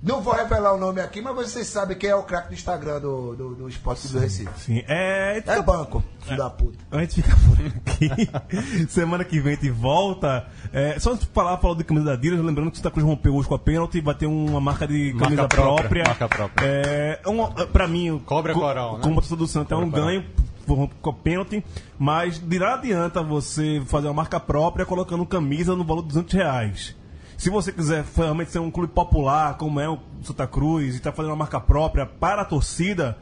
Não vou revelar o nome aqui, mas vocês sabem quem é o craque do Instagram do, do, do Esporte Clube do Recife. Sim, é. É banco, filho da puta. A gente fica por aqui. Semana que vem a gente volta. É, só antes de falar, falar de camisa da Adidas, lembrando que o Santa Cruz rompeu hoje com a pênalti, vai ter uma marca de Marca camisa própria, própria. marca própria. É, é uma, pra mim, Cobra co- coral, né? como torcedor do Santa, é um Cobra ganho por- com a pênalti, mas de lá adianta você fazer uma marca própria colocando camisa no valor de 200 reais. Se você quiser realmente ser um clube popular, como é o Santa Cruz, e está fazendo uma marca própria para a torcida,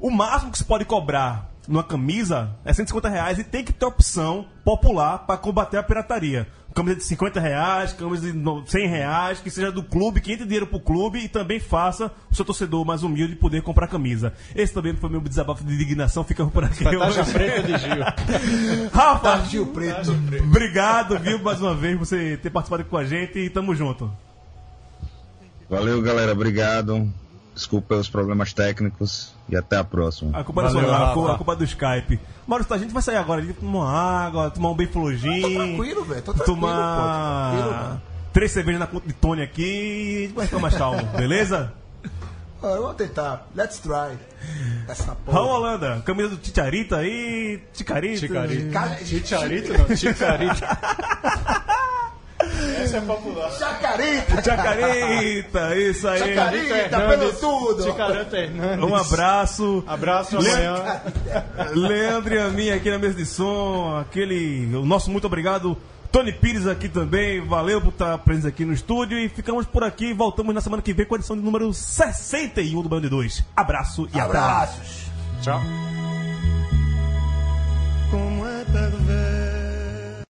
o máximo que se pode cobrar numa camisa é 150 reais e tem que ter opção popular para combater a pirataria. Camisa de 50 reais, camisa de no- 100 reais, que seja do clube, que entre dinheiro pro clube e também faça o seu torcedor mais humilde poder comprar camisa. Esse também foi meu desabafo de indignação, fica por aqui. Hoje. preta de Gil. Rafa, Gil Preto. obrigado, viu, mais uma vez, por você ter participado aqui com a gente e tamo junto. Valeu, galera. Obrigado. Desculpa pelos problemas técnicos e até a próxima. A culpa, é Valeu, sua, não, a a culpa é do Skype. Maurício, a gente vai sair agora, a gente tomar uma água, tomar um bem Tô flojinho. tranquilo, velho. Tô tranquilo, pô. Tranquilo, Tomar mano. três cervejas na conta de Tony aqui e a gente vai ficar mais calmo, beleza? Vamos tentar. Let's try. Essa porra. Raul Holanda, camisa do Ticharita aí, Ticarita. Chicarito. Cara, Chicharito não, Chicarito. Essa é popular. Chacarita! Chacarita! isso aí. Chacarita, pelo tudo! Jacarita Hernandes. Um abraço. Abraço amanhã. Leandro e a minha aqui na mesa de som. Aquele. O nosso muito obrigado. Tony Pires aqui também, valeu por estar presente aqui no estúdio e ficamos por aqui. Voltamos na semana que vem com a edição de número 61 do Band 2. Abraço e abraços. Tchau.